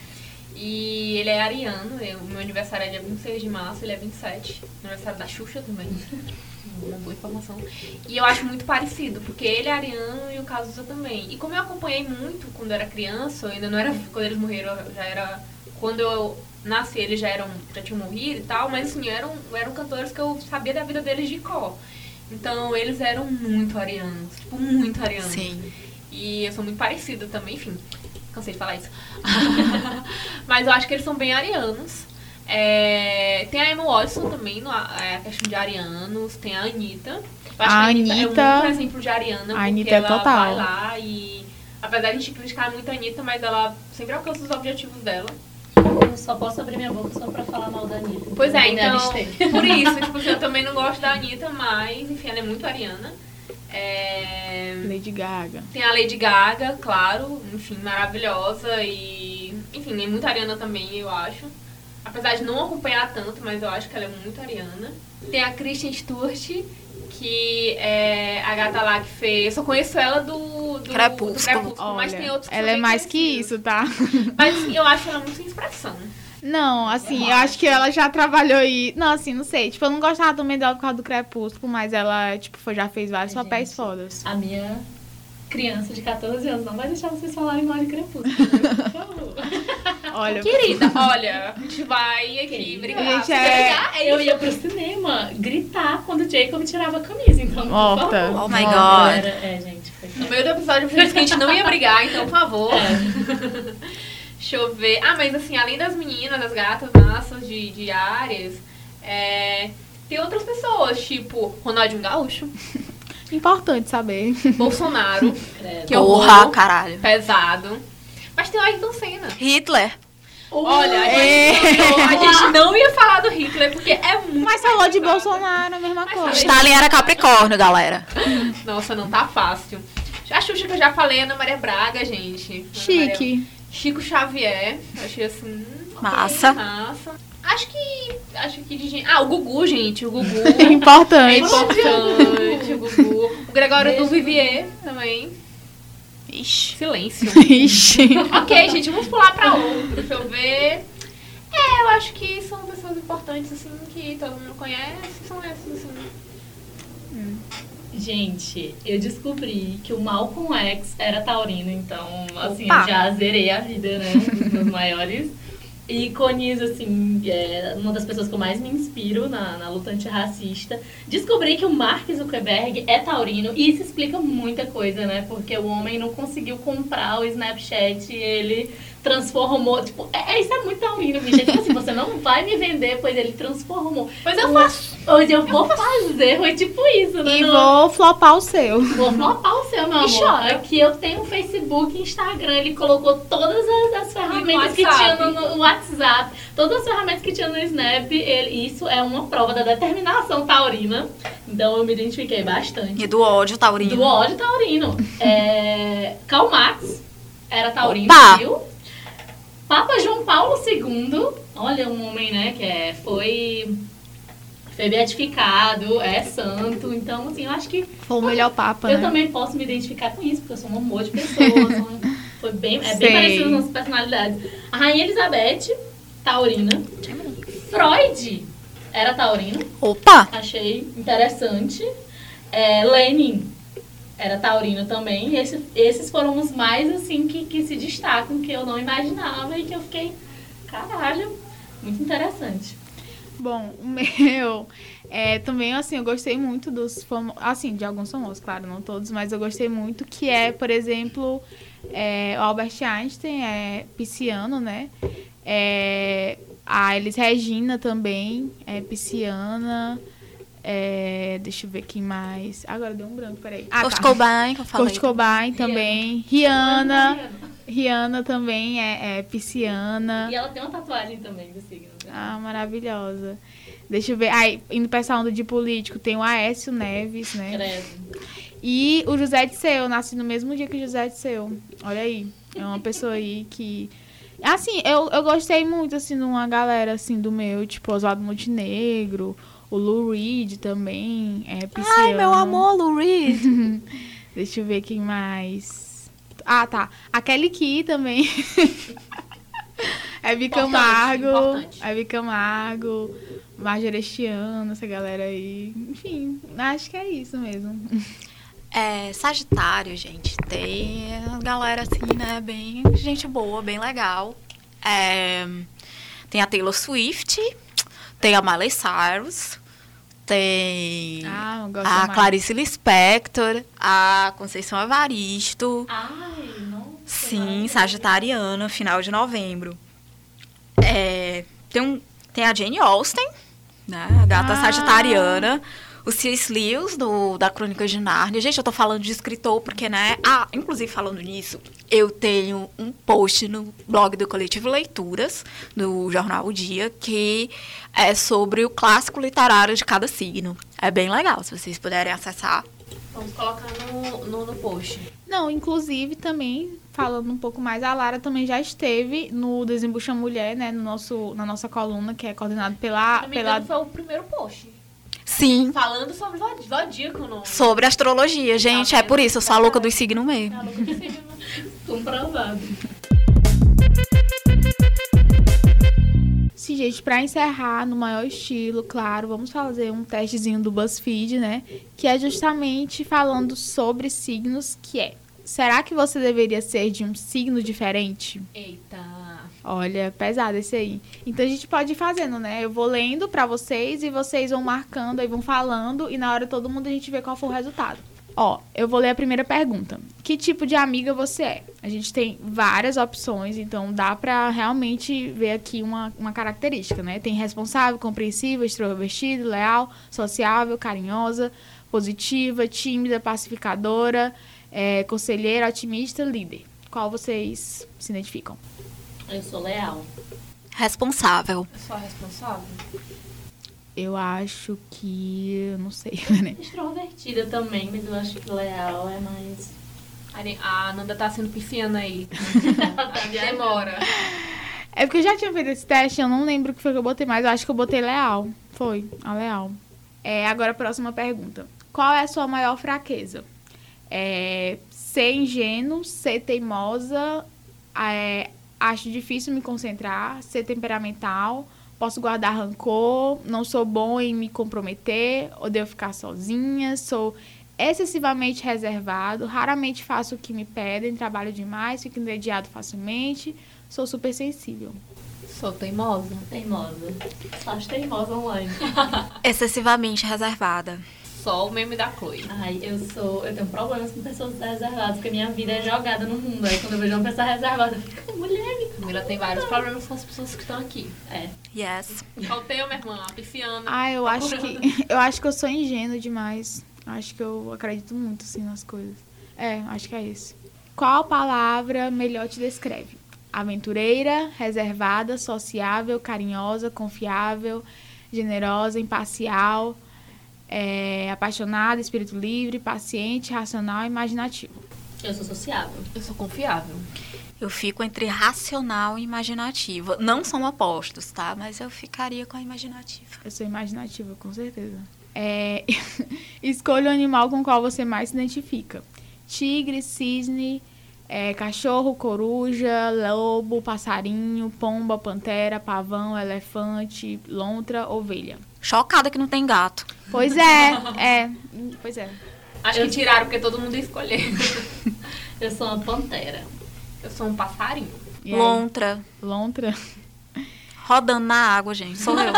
E ele é ariano, eu- meu aniversário é dia 26 de março, ele é 27. Aniversário da Xuxa também. [laughs] Uma boa informação. E eu acho muito parecido, porque ele é ariano e o Cazuza também. E como eu acompanhei muito quando eu era criança, eu ainda não era. Quando eles morreram, já era. Quando eu nasci, eles já eram. já tinham morrido e tal, mas assim, eram, eram cantores que eu sabia da vida deles de cor. Então eles eram muito arianos, tipo, muito arianos. Sim. E eu sou muito parecida também, enfim. Cansei de falar isso. [laughs] Mas eu acho que eles são bem arianos. É, tem a Emma Watson também, no, é, a questão de arianos. Tem a Anitta. Eu acho A que a Anitta, é um exemplo de ariana, porque Anitta é ela total. vai lá e... Apesar de a gente criticar muito a Anitta, mas ela sempre alcança os objetivos dela. Eu só posso abrir minha boca só pra falar mal da Anitta. Pois é, então, [laughs] por isso, tipo, assim, eu também não gosto da Anitta, mas, enfim, ela é muito ariana. É, Lady Gaga. Tem a Lady Gaga, claro, enfim, maravilhosa e. Enfim, é muito ariana também, eu acho. Apesar de não acompanhar tanto, mas eu acho que ela é muito ariana. Tem a Kristen Stewart, que é a gata lá que fez. Eu só conheço ela do, do Crepúsculo. do Crepúsculo mas Olha, tem outros que ela é mais que isso, tá? Mas assim, eu acho ela muito sem expressão. Não, assim, eu acho que ela já trabalhou e. Não, assim, não sei. Tipo, eu não gostava também dela por causa do Crepúsculo, mas ela, tipo, foi- já fez vários Ai, papéis gente. fodas. A minha criança de 14 anos não vai deixar vocês falarem mal de Crepúsculo. né? Por favor. [laughs] Olha, Querida, olha, a gente vai aqui Querida. brigar. Gente, é- brigar, é Eu ia pro cinema gritar quando o Jacob tirava a camisa, então. Favor. Oh my God. Era- É, gente, foi No meio do episódio eu que a gente não ia brigar, então, por favor. É. [laughs] Deixa eu ver. Ah, mas assim, além das meninas, das gatas massas de, de Ares, é, tem outras pessoas, tipo Ronaldinho Gaúcho, importante saber. Bolsonaro, [laughs] Credo. que Porra, horror, caralho. pesado. Mas tem o Ayrton Senna. Hitler. Olha, a É. gente, não, a gente não ia falar do Hitler, porque é muito. Mas falou de. Bolsonaro, a mesma Mas coisa. Stalin era Capricórnio, galera. Nossa, não tá fácil. A Xuxa que eu já falei, Ana Maria Braga, gente. Ana Maria- Chique. Chico Xavier, achei assim. Massa. massa. Acho que. Acho que de gente. Ah, o Gugu, gente. O Gugu. É [laughs] é importante. importante. O Gugu. O Gregório Beijo. do Vivier também. Ixi. Silêncio. [laughs] Ixi. ok, gente, vamos pular pra outro. Deixa eu ver. É, eu acho que são pessoas importantes, assim, que todo mundo conhece. São essas, assim. Gente, eu descobri que o Malcolm X era taurino, então, assim, Opa. eu já zerei a vida, né? Dos meus maiores ícones, assim, é uma das pessoas que eu mais me inspiro na, na luta antirracista. Descobri que o Mark Zuckerberg é taurino e isso explica muita coisa, né? Porque o homem não conseguiu comprar o Snapchat ele transformou, tipo, é, isso é muito taurino, bicho. Tipo assim, você não vai me vender, pois ele transformou. Mas eu faço. Hoje eu vou fazer, foi tipo isso, né? E Não- vou flopar o seu. Vou flopar o seu, meu E amor. chora. Aqui eu tenho um Facebook, Instagram, ele colocou todas as, as ferramentas que tinha no, no WhatsApp, todas as ferramentas que tinha no Snap, ele- isso é uma prova da determinação taurina. Então eu me identifiquei bastante. E do ódio taurino. Do ódio taurino. É, Karl Marx era taurino, Opa! viu? Papa João Paulo II, olha um homem, né, que é, foi, foi beatificado, é santo. Então, assim, eu acho que Foi o melhor papa, eu né? também posso me identificar com isso, porque eu sou um amor de pessoa. foi bem, é bem Sei. parecido as nossas personalidades. A Rainha Elizabeth, taurina. Freud era taurino, Opa! achei interessante. É, Lenin era taurino também. E esse- esses foram os mais, assim, que, que se destacam, que eu não imaginava e que eu fiquei, caralho, muito interessante. Bom, o meu é, também, assim, eu gostei muito dos famosos, assim, de alguns famosos, claro, não todos, mas eu gostei muito, que é, por exemplo, é, o Albert Einstein, é pisciano, né? É, a Elis Regina também é pisciana. É, deixa eu ver quem mais. Agora deu um branco, peraí. Ah, Kurt tá. Cobain, que eu falei. Kurt Cobain também. Rihanna. Rihanna também é, é pisciana. E ela tem uma tatuagem também do signo. né? Ah, maravilhosa. Deixa eu ver. Aí, indo pra essa onda de político, tem o Aécio Neves, né? Credo. E o José de Seu, nasci no mesmo dia que o José de Seu. Olha aí. É uma pessoa aí que. Assim, eu, eu gostei muito, assim, de uma galera, assim, do meu, tipo, Oswaldo Montenegro, o Lou Reed também, é pisciano. Ai, meu amor, Lou Reed. [laughs] Deixa eu ver quem mais. Ah, tá. A Kelly Key também. [laughs] Hebe Camargo. importante. Hebe Camargo. Margerestiano, essa galera aí. Enfim, acho que é isso mesmo. É, Sagitário, gente, tem galera assim, né, bem gente boa, bem legal. É, tem a Taylor Swift, tem a Miley Cyrus, tem Ah, a mais. Clarice Lispector, a Conceição Evaristo, Ai, nossa. sim. Sagitariana, final de novembro. É, tem, um, tem a Jane Austen, né, a gata Ah. sagitariana. O C.S. Lewis, do, da Crônica de Nárnia. Gente, eu tô falando de escritor porque, né? Ah, inclusive falando nisso, eu tenho um post no blog do Coletivo Leituras, do jornal O Dia, que é sobre o clássico literário de cada signo. É bem legal, se vocês puderem acessar. Vamos colocar no, no, no post. Não, inclusive também, falando um pouco mais, a Lara também já esteve no Desembucha Mulher, né? No nosso, na nossa coluna, que é coordenado Se pela. não me pela... engano, foi o primeiro post. Sim, Falando sobre zod- zodíaco, sobre astrologia. Gente, Tá é por isso, eu sou a louca dos signos mesmo. Tá louco de signo. [laughs] Comprovado. Sim, gente, pra encerrar no maior estilo, claro, vamos fazer um testezinho do BuzzFeed, né? Que é justamente falando sobre signos, que é... Será que você deveria ser de um signo diferente? Eita. Olha, pesado esse aí. Então a gente pode ir fazendo, né? Eu vou lendo pra vocês e vocês vão marcando aí, vão falando e na hora todo mundo a gente vê qual foi o resultado. Ó, eu vou ler a primeira pergunta. Que tipo de amiga você é? A gente tem várias opções, então dá pra realmente ver aqui uma, uma característica, né? Tem responsável, compreensiva, extrovertido, leal, sociável, carinhosa, positiva, tímida, pacificadora, é, conselheira, otimista, líder. Qual vocês se identificam? Eu sou leal. Responsável. Eu sou a responsável? Eu acho que. eu Não sei, [laughs] né? Extrovertida também, mas eu acho que leal é mais. A Nanda tá sendo pisciana aí. [laughs] Demora. É porque eu já tinha feito esse teste, eu não lembro o que foi que eu botei, mas eu acho que eu botei leal. Foi, a leal. É, agora a próxima pergunta. Qual é a sua maior fraqueza? É, ser ingênuo, ser teimosa, é, acho difícil me concentrar, ser temperamental, posso guardar rancor, não sou bom em me comprometer, odeio ficar sozinha, sou excessivamente reservado, raramente faço o que me pedem, trabalho demais, fico entediado facilmente, sou super sensível. Sou teimosa. Teimosa. Só acho teimosa online. [laughs] Excessivamente reservada. Só o meme da Chloe. Ai, eu sou. Eu tenho problemas com pessoas reservadas, porque minha vida é jogada no mundo. Aí quando eu vejo uma pessoa reservada, eu fico, mulher, me Camila tem vários problemas com as pessoas que estão aqui. É. Yes. Qual o teu, minha irmã? A pisciana. Ah, eu acho que [laughs] eu acho que eu sou ingênuo demais. Acho que eu acredito muito assim nas coisas. É, acho que é isso. Qual palavra melhor te descreve? Aventureira, reservada, sociável, carinhosa, confiável, generosa, imparcial, é, apaixonada, espírito livre, paciente, racional e imaginativo. Eu sou sociável. Eu sou confiável. Eu fico entre racional e imaginativa. Não são opostos, tá? Mas eu ficaria com a imaginativa. Eu sou imaginativa, com certeza. É, [laughs] escolha o animal com o qual você mais se identifica. Tigre, cisne, é, cachorro, coruja, lobo, passarinho, pomba, pantera, pavão, elefante, lontra, ovelha. Chocada que não tem gato. Pois é, é, pois é. Acho Eu- que tiraram porque todo mundo ia escolher. [laughs] Eu sou uma pantera. Eu sou um passarinho. E aí? Lontra. Lontra. Rodando na água, gente. Sou eu.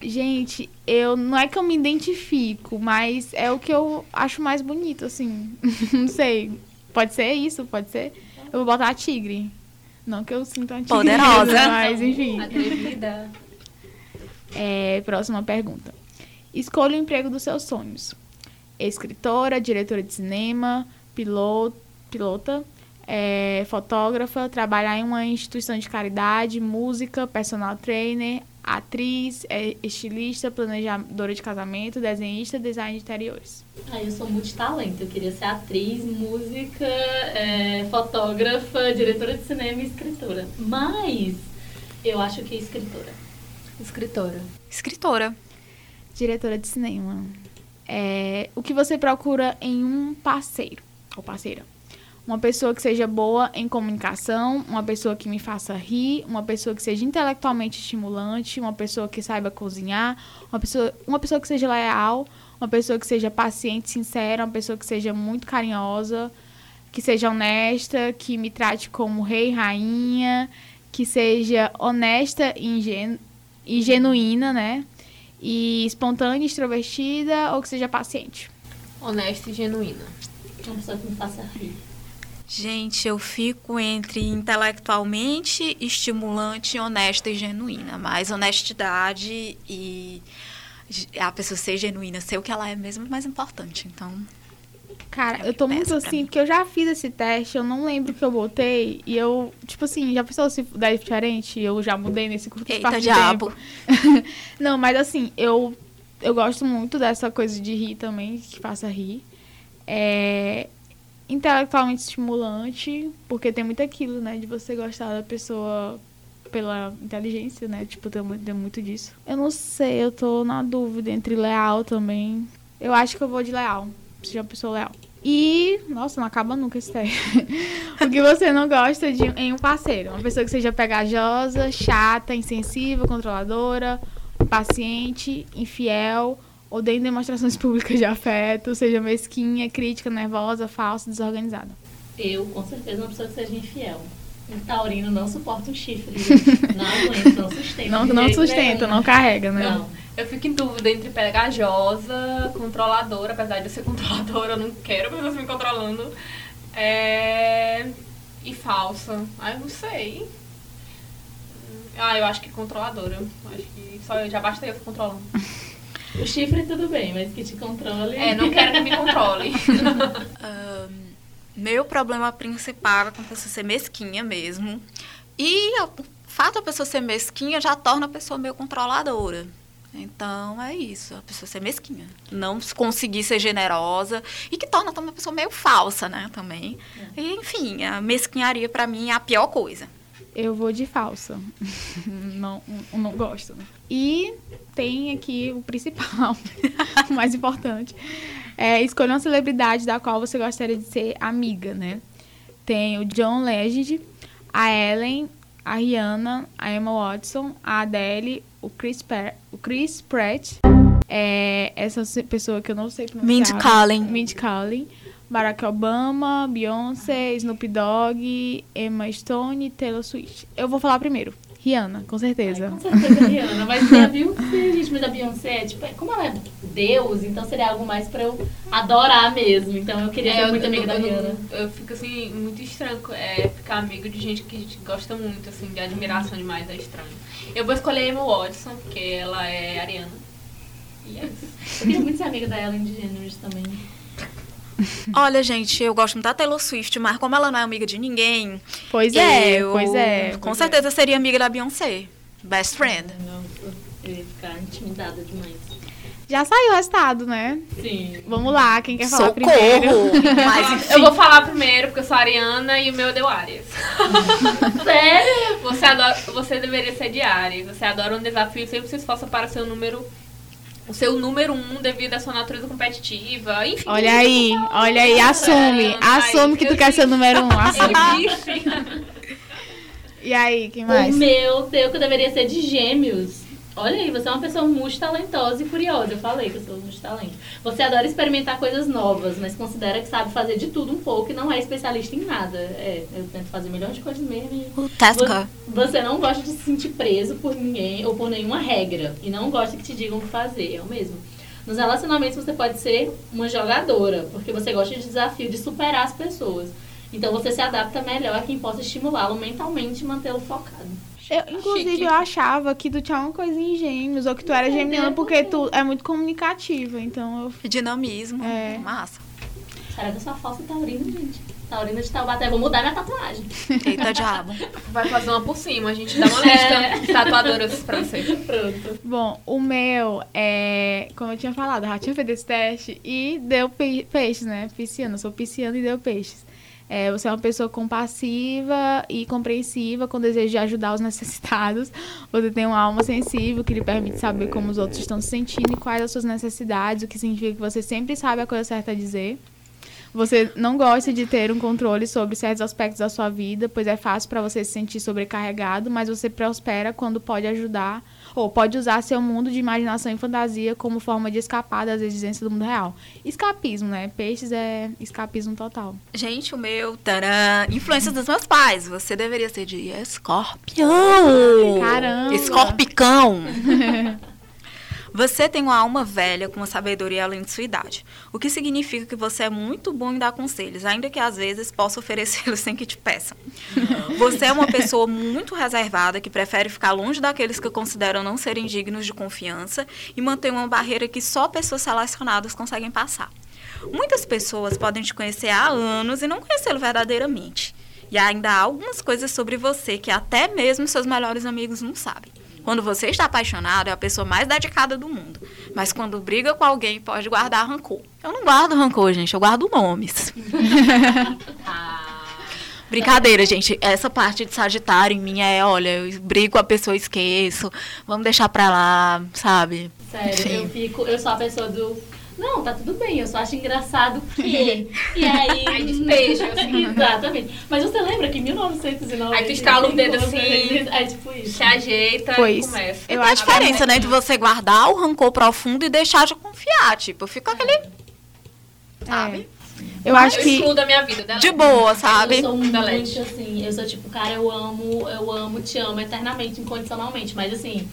Gente, eu não é que eu me identifico, mas é o que eu acho mais bonito, assim. [laughs] não sei. Pode ser isso, pode ser. Eu vou botar a tigre. Não que eu sinta uma tigre, Poderosa. [laughs] mas enfim. Atrevida. É, próxima pergunta. Escolha o emprego dos seus sonhos. Escritora, diretora de cinema, piloto, pilota, é, fotógrafa, trabalhar em uma instituição de caridade, música, personal trainer, atriz, é, estilista, planejadora de casamento, desenhista, design de interiores. Aí eu sou multitalento. Eu queria ser atriz, música, é, fotógrafa, diretora de cinema e escritora. Mas eu acho que escritora. Escritora. Escritora. Diretora de cinema. É, o que você procura em um parceiro ou parceira? Uma pessoa que seja boa em comunicação, uma pessoa que me faça rir, uma pessoa que seja intelectualmente estimulante, uma pessoa que saiba cozinhar, uma pessoa, uma pessoa que seja leal, uma pessoa que seja paciente, sincera, uma pessoa que seja muito carinhosa, que seja honesta, que me trate como rei, rainha, que seja honesta e, ingenu e genuína, né? E espontânea, extrovertida ou que seja paciente. Honesta e genuína. Uma pessoa que me faça rir. Gente, eu fico entre intelectualmente estimulante, honesta e genuína. Mas honestidade e a pessoa ser genuína, ser o que ela é mesmo é mais importante. Então, Cara, É eu tô muito assim, mim. porque eu já fiz esse teste, eu não lembro o que eu botei. E eu, tipo assim, já pensou se der diferente? Eu já mudei nesse curto eita espaço de diabo. tempo. [laughs] Não, mas assim, eu eu gosto muito dessa coisa de rir também, que faça rir. É intelectualmente estimulante, porque tem muito aquilo, né, de você gostar da pessoa pela inteligência, né? Tipo, tem, tem muito disso. Eu não sei, eu tô na dúvida entre leal também. Eu acho que eu vou de leal. Seja uma pessoa leal. E, nossa, não acaba nunca esse teste. [laughs] o que você não gosta de em um parceiro? Uma pessoa que seja pegajosa, chata, insensível, controladora, paciente, infiel, odeia demonstrações [laughs] públicas de afeto, seja mesquinha, crítica, nervosa, falsa, desorganizada. Eu, com certeza, uma pessoa que seja infiel. Um taurino não suporta um chifre. [laughs] Não aguenta, não sustenta. Não, não sustenta, não carrega, né? Não. Eu fico em dúvida entre pegajosa, controladora, apesar de eu ser [laughs] controladora, eu não quero pessoas me controlando. É... E falsa. Ah, eu não sei. Ah, eu acho que controladora. Acho que só eu, já basta eu controlando. O chifre tudo bem, mas que te controle. É, não quero que me controle. [laughs] um, meu problema principal é com a pessoa ser mesquinha mesmo. E o fato da pessoa ser mesquinha já torna a pessoa meio controladora. Então é isso, a pessoa ser mesquinha. Não conseguir ser generosa e que torna também a pessoa meio falsa, né? Também. É. E, enfim, a mesquinharia para mim é a pior coisa. Eu vou de falsa. [laughs] não, não gosto. Né? E tem aqui o principal, [laughs] o mais importante. É, escolha uma celebridade da qual você gostaria de ser amiga, né? Tem o John Legend, a Ellen, a Rihanna, a Emma Watson, a Adele, o Chris, per o Chris Pratt, é, essa pessoa que eu não sei pronunciar. Mindy Kaling. Mindy Kaling. Barack Obama, Beyoncé, Snoop Dogg, Emma Stone e Taylor Swift. Eu vou falar primeiro. Rihanna, com certeza. Ai, com certeza, [laughs] Rihanna. Vai ser a Beyoncé, gente. Mas a Beyoncé, tipo, como ela é Deus, então seria algo mais pra eu adorar mesmo. Então eu queria é, ser muito amiga eu, da Rihanna. Eu, eu, fico, assim, muito estranho é, ficar amigo de gente que a gente gosta muito, assim, de admiração demais. É estranho. Eu vou escolher Emma Watson, porque ela é ariana. E é isso. Eu tenho muitos amigos da Ellen DeGeneres também. [laughs] Olha, gente, eu gosto muito da Taylor Swift, mas como ela não é amiga de ninguém. Pois é, pois é. Com pois certeza é. seria amiga da Beyoncé. Best friend. Nossa, eu ia ficar intimidada demais. Já saiu o resultado, né? Sim. Vamos lá, quem quer falar Socorro. primeiro? [laughs] Mas. Eu vou falar primeiro, porque eu sou Ariana e o meu deu Arias. [laughs] Sério? Você, adora, você deveria ser de Ares. Você adora um desafio, sempre se esforça para ser o número o seu número um devido à sua natureza competitiva, enfim. Olha aí, olha aí, assume, assume que tu quer ser o número um, assume. [laughs] e aí, quem mais? O meu, teu que deveria ser de gêmeos. Olha aí, você é uma pessoa muito talentosa e curiosa. Eu falei que eu sou muito talento. Você adora experimentar coisas novas, mas considera que sabe fazer de tudo um pouco e não é especialista em nada. É, eu tento fazer milhões de coisas mesmo. E o. Você não gosta de se sentir preso por ninguém ou por nenhuma regra. E não gosta que te digam o que fazer, é o mesmo. Nos relacionamentos você pode ser uma jogadora, porque você gosta de desafio de superar as pessoas. Então você se adapta melhor a quem possa estimulá-lo mentalmente e mantê-lo focado. Eu, inclusive, Chique. eu achava que tu tinha uma coisa em gêmeos, ou que tu era geminiana, porque tu é muito comunicativa, então eu... Dinamismo, é. massa. Será que eu sou falsa taurina, gente? Taurina de Taubaté, vou mudar minha tatuagem. Eita diabo. Vai fazer uma por cima, a gente dá uma lista é. de tatuadoras pra você. Pronto. Bom, o meu é, como eu tinha falado, já tinha feito esse teste e deu pe peixes, né? Pisciana, eu sou pisciana e deu peixes. É, você é uma pessoa compassiva e compreensiva, com desejo de ajudar os [laughs] necessitados. Você tem uma alma sensível que lhe permite saber como os outros estão se sentindo e quais as suas necessidades, o que significa que você sempre sabe a coisa certa a dizer. Você não gosta de ter um controle sobre certos aspectos da sua vida, pois é fácil para você se sentir sobrecarregado, mas você prospera quando pode ajudar ou pode usar seu mundo de imaginação e fantasia como forma de escapar das exigências do mundo real. Escapismo, né? Peixes é escapismo total. Gente, o meu, tcharam, influência dos meus pais. Você deveria ser de escorpião. Caramba! Escorpicão. [laughs] Você tem uma alma velha com uma sabedoria além de sua idade, o que significa que você é muito bom em dar conselhos, ainda que às vezes possa oferecê-los [laughs] sem que te peçam. Você é uma pessoa muito reservada que prefere ficar longe daqueles que consideram não serem dignos de confiança e mantém uma barreira que só pessoas selecionadas conseguem passar. Muitas pessoas podem te conhecer há anos e não conhecê-lo verdadeiramente. E ainda há algumas coisas sobre você que até mesmo seus melhores amigos não sabem. Quando você está apaixonado, é a pessoa mais dedicada do mundo. Mas quando briga com alguém, pode guardar rancor. Eu não guardo rancor, gente, eu guardo nomes. [laughs] Ah. Brincadeira, gente. Essa parte de Sagitário em mim é, olha, eu brigo com a pessoa, esqueço. Vamos deixar pra lá, sabe? Sério, Enfim. eu fico, eu sou a pessoa do. Não, tá tudo bem, eu só acho engraçado que. [laughs] E aí. Aí despeja, assim. [laughs] Exatamente. Mas você lembra que em 1990. Aí tu estala o dedo [laughs] assim. É tipo isso. Se ajeita Pois. e começa. Eu Tem a acho diferença, né, de você guardar o rancor profundo e deixar de confiar. Tipo, fica aquele. Sabe? Eu acho eu que. da minha vida. dela. De boa, sabe? Eu sou muito assim, eu sou tipo, cara, eu amo, eu amo, te amo eternamente, incondicionalmente. Mas assim,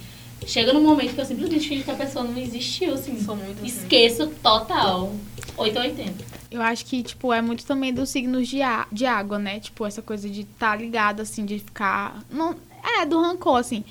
chega num momento que eu simplesmente fingo que a pessoa não existiu, assim. Sou muito assim. Esqueço total. 880. Eu acho que, tipo, é muito também dos signos de, de água, né? Tipo, essa coisa de estar ligado, assim, de ficar. Não, é, do rancor, assim.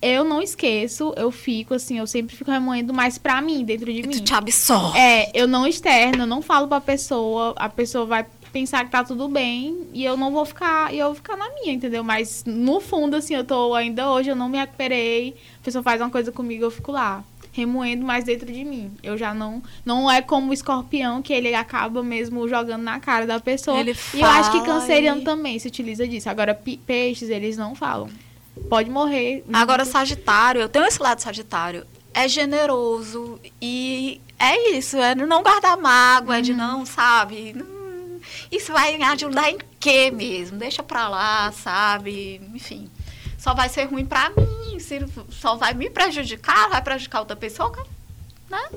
Eu não esqueço, eu fico, assim, eu sempre fico remoendo mais pra mim, dentro de E mim. tu te absorve. É, eu não externo, eu não falo pra pessoa, a pessoa vai pensar que tá tudo bem e eu não vou ficar, e eu vou ficar na minha, entendeu? Mas no fundo, assim, eu tô ainda hoje, eu não me recuperei, a pessoa faz uma coisa comigo, eu fico lá, remoendo mais dentro de mim. Eu já não, não é como o escorpião, que ele acaba mesmo jogando na cara da pessoa. Ele e eu acho que fala canceriano e- também se utiliza disso. Agora, peixes, eles não falam. Pode morrer. Agora, Sagitário, eu tenho esse lado Sagitário. É generoso e é isso, é não guardar mágoa, é de não, sabe? Hum, Isso vai ajudar em quê mesmo? Deixa pra lá, sabe? Enfim, só vai ser ruim pra mim, se só vai me prejudicar, vai prejudicar outra pessoa, né?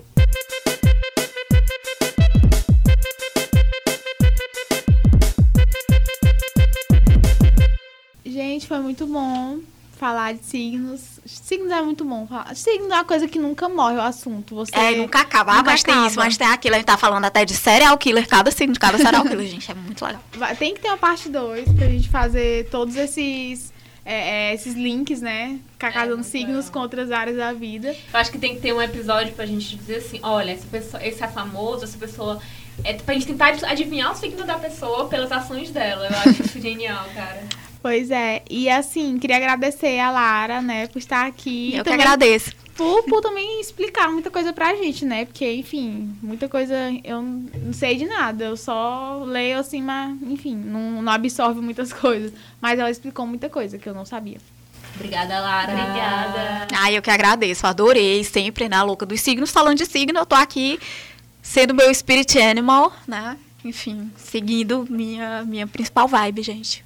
Gente, foi muito bom falar de signos. Signos é muito bom. Signos é uma coisa que nunca morre o assunto. Você É, nunca acaba. Ah, nunca mas tem isso, acaba. mas tem aquilo. A gente tá falando até de serial killer, cada signo de cada serial killer, [laughs] gente. É muito legal. Tem que ter uma parte 2 pra gente fazer todos esses, é, é, esses links, né? Ficar casando muito signos legal. com outras áreas da vida. Eu acho que tem que ter um episódio pra gente dizer assim, olha, essa pessoa, esse é famoso, essa pessoa. É pra gente tentar adivinhar o signo da pessoa pelas ações dela. Eu acho isso [laughs] genial, cara. Pois é. E assim, queria agradecer a Lara, né, por estar aqui. E eu que também agradeço. Por, por também explicar muita coisa pra gente, né? Porque, enfim, muita coisa eu não sei de nada. Eu só leio assim, mas, enfim, não, não absorve muitas [laughs] coisas. Mas ela explicou muita coisa que eu não sabia. Obrigada, Lara. Obrigada. Ah, eu que agradeço, adorei sempre, né, a louca dos signos, falando de signo, eu tô aqui sendo meu spirit animal, né, enfim, seguindo minha, minha principal vibe, gente.